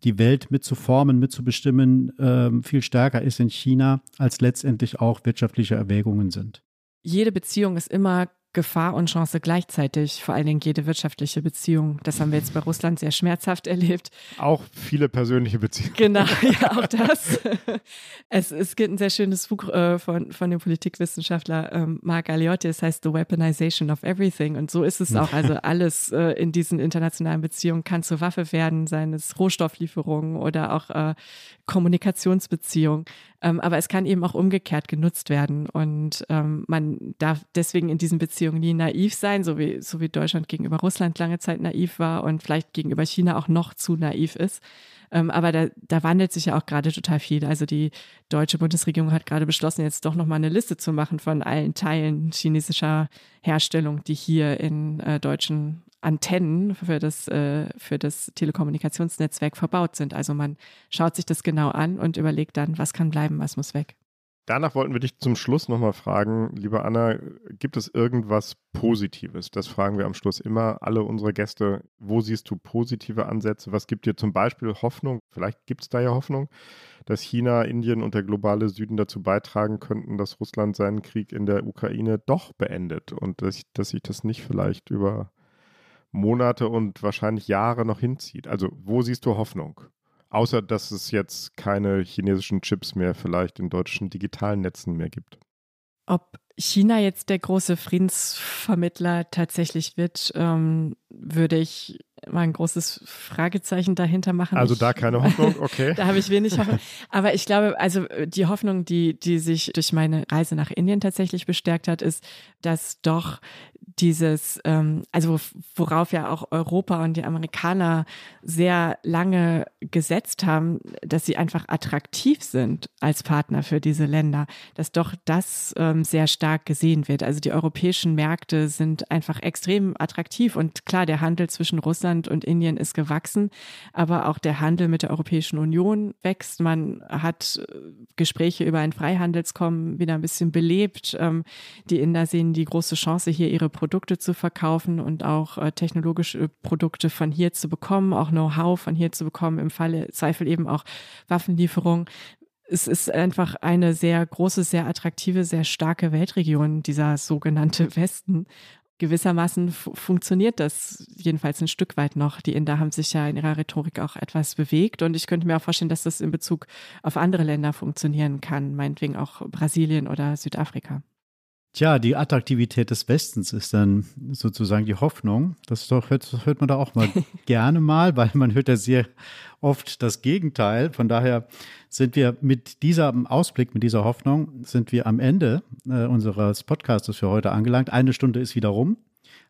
die Welt mitzuformen, mitzubestimmen, äh, viel stärker ist in China, als letztendlich auch wirtschaftliche Erwägungen sind. Jede Beziehung ist immer Gefahr und Chance gleichzeitig, vor allen Dingen jede wirtschaftliche Beziehung. Das haben wir jetzt bei Russland sehr schmerzhaft erlebt. Auch viele persönliche Beziehungen. Genau, ja, auch das. Es, es gibt ein sehr schönes Buch äh, von, von dem Politikwissenschaftler ähm, Mark Aliotti, es heißt The Weaponization of Everything. Und so ist es auch. Also alles äh, in diesen internationalen Beziehungen kann zur Waffe werden, seien es Rohstofflieferungen oder auch äh, Kommunikationsbeziehungen. Ähm, aber es kann eben auch umgekehrt genutzt werden. Und ähm, man darf deswegen in diesen Beziehungen nie naiv sein, so wie, so wie Deutschland gegenüber Russland lange Zeit naiv war und vielleicht gegenüber China auch noch zu naiv ist. Ähm, aber da, da wandelt sich ja auch gerade total viel. Also die deutsche Bundesregierung hat gerade beschlossen, jetzt doch nochmal eine Liste zu machen von allen Teilen chinesischer Herstellung, die hier in äh, deutschen Antennen für das, äh, für das Telekommunikationsnetzwerk verbaut sind. Also man schaut sich das genau an und überlegt dann, was kann bleiben, was muss weg. Danach wollten wir dich zum Schluss nochmal fragen, liebe Anna, gibt es irgendwas Positives? Das fragen wir am Schluss immer alle unsere Gäste. Wo siehst du positive Ansätze? Was gibt dir zum Beispiel Hoffnung? Vielleicht gibt es da ja Hoffnung, dass China, Indien und der globale Süden dazu beitragen könnten, dass Russland seinen Krieg in der Ukraine doch beendet und dass, dass sich das nicht vielleicht über Monate und wahrscheinlich Jahre noch hinzieht. Also wo siehst du Hoffnung? Außer dass es jetzt keine chinesischen Chips mehr vielleicht in deutschen digitalen Netzen mehr gibt. Ob China jetzt der große Friedensvermittler tatsächlich wird, ähm, würde ich mal ein großes Fragezeichen dahinter machen. Also ich, da keine Hoffnung, okay. da habe ich wenig Hoffnung. Aber ich glaube, also die Hoffnung, die, die sich durch meine Reise nach Indien tatsächlich bestärkt hat, ist, dass doch dieses, ähm, also worauf ja auch Europa und die Amerikaner sehr lange gesetzt haben, dass sie einfach attraktiv sind als Partner für diese Länder, dass doch das ähm, sehr stark gesehen wird. Also die europäischen Märkte sind einfach extrem attraktiv und klar, der Handel zwischen Russland und Indien ist gewachsen, aber auch der Handel mit der Europäischen Union wächst. Man hat äh, Gespräche über ein Freihandelskommen wieder ein bisschen belebt. Ähm, die Inder sehen die große Chance, hier ihre Produkte zu verkaufen und auch äh, technologische Produkte von hier zu bekommen, auch Know-how von hier zu bekommen, im Falle Zweifel eben auch Waffenlieferungen. Es ist einfach eine sehr große, sehr attraktive, sehr starke Weltregion, dieser sogenannte Westen gewissermaßen funktioniert das jedenfalls ein Stück weit noch. Die Inder haben sich ja in ihrer Rhetorik auch etwas bewegt und ich könnte mir auch vorstellen, dass das in Bezug auf andere Länder funktionieren kann, meinetwegen auch Brasilien oder Südafrika. Tja, die Attraktivität des Westens ist dann sozusagen die Hoffnung. Das, doch, hört, das hört man da auch mal gerne mal, weil man hört ja sehr oft das Gegenteil. Von daher sind wir mit diesem Ausblick, mit dieser Hoffnung, sind wir am Ende äh, unseres Podcasts für heute angelangt. Eine Stunde ist wieder rum.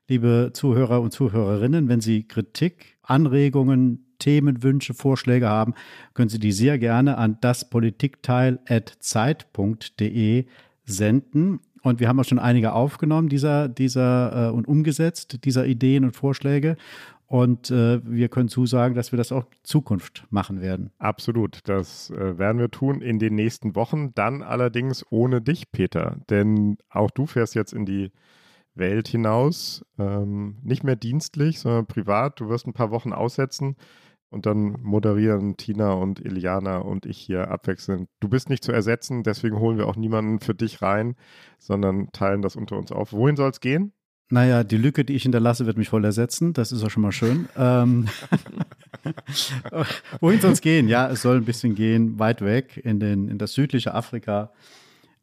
Liebe Zuhörer und Zuhörerinnen, wenn Sie Kritik, Anregungen, Themenwünsche, Vorschläge haben, können Sie die sehr gerne an daspolitikteil.zeit.de senden. Und wir haben auch schon einige aufgenommen, dieser, dieser äh, und umgesetzt, dieser Ideen und Vorschläge. Und äh, wir können zusagen, dass wir das auch Zukunft machen werden. Absolut, das äh, werden wir tun in den nächsten Wochen. Dann allerdings ohne dich, Peter. Denn auch du fährst jetzt in die Welt hinaus. Ähm, nicht mehr dienstlich, sondern privat. Du wirst ein paar Wochen aussetzen. Und dann moderieren Tina und Iliana und ich hier abwechselnd. Du bist nicht zu ersetzen, deswegen holen wir auch niemanden für dich rein, sondern teilen das unter uns auf. Wohin soll es gehen? Naja, die Lücke, die ich hinterlasse, wird mich voll ersetzen. Das ist auch schon mal schön. ähm, wohin soll es gehen? Ja, es soll ein bisschen gehen, weit weg in, den, in das südliche Afrika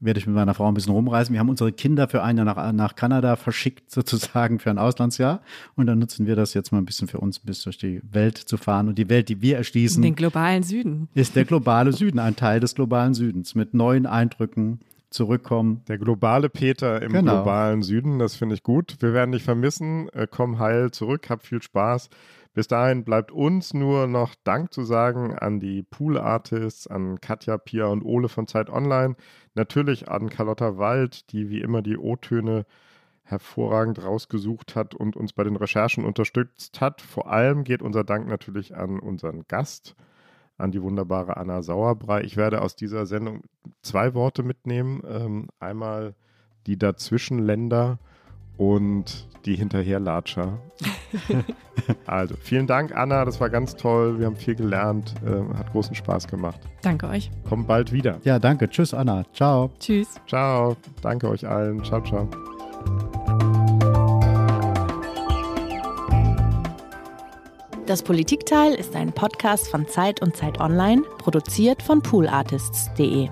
werde ich mit meiner Frau ein bisschen rumreisen. Wir haben unsere Kinder für ein Jahr nach, nach Kanada verschickt, sozusagen für ein Auslandsjahr. Und dann nutzen wir das jetzt mal ein bisschen für uns, bis durch die Welt zu fahren. Und die Welt, die wir erschließen. Den globalen Süden. Ist der globale Süden, ein Teil des globalen Südens mit neuen Eindrücken zurückkommen. Der globale Peter im genau. globalen Süden, das finde ich gut. Wir werden dich vermissen. Äh, komm heil zurück, hab viel Spaß. Bis dahin bleibt uns nur noch Dank zu sagen an die Pool Artists, an Katja, Pia und Ole von Zeit Online, natürlich an Carlotta Wald, die wie immer die O-Töne hervorragend rausgesucht hat und uns bei den Recherchen unterstützt hat. Vor allem geht unser Dank natürlich an unseren Gast, an die wunderbare Anna Sauerbrei. Ich werde aus dieser Sendung zwei Worte mitnehmen. Ähm, einmal die Dazwischenländer und die Hinterherlatscher. also, vielen Dank, Anna. Das war ganz toll. Wir haben viel gelernt. Äh, hat großen Spaß gemacht. Danke euch. Kommt bald wieder. Ja, danke. Tschüss, Anna. Ciao. Tschüss. Ciao. Danke euch allen. Ciao, ciao. Das Politikteil ist ein Podcast von Zeit und Zeit Online, produziert von poolartists.de.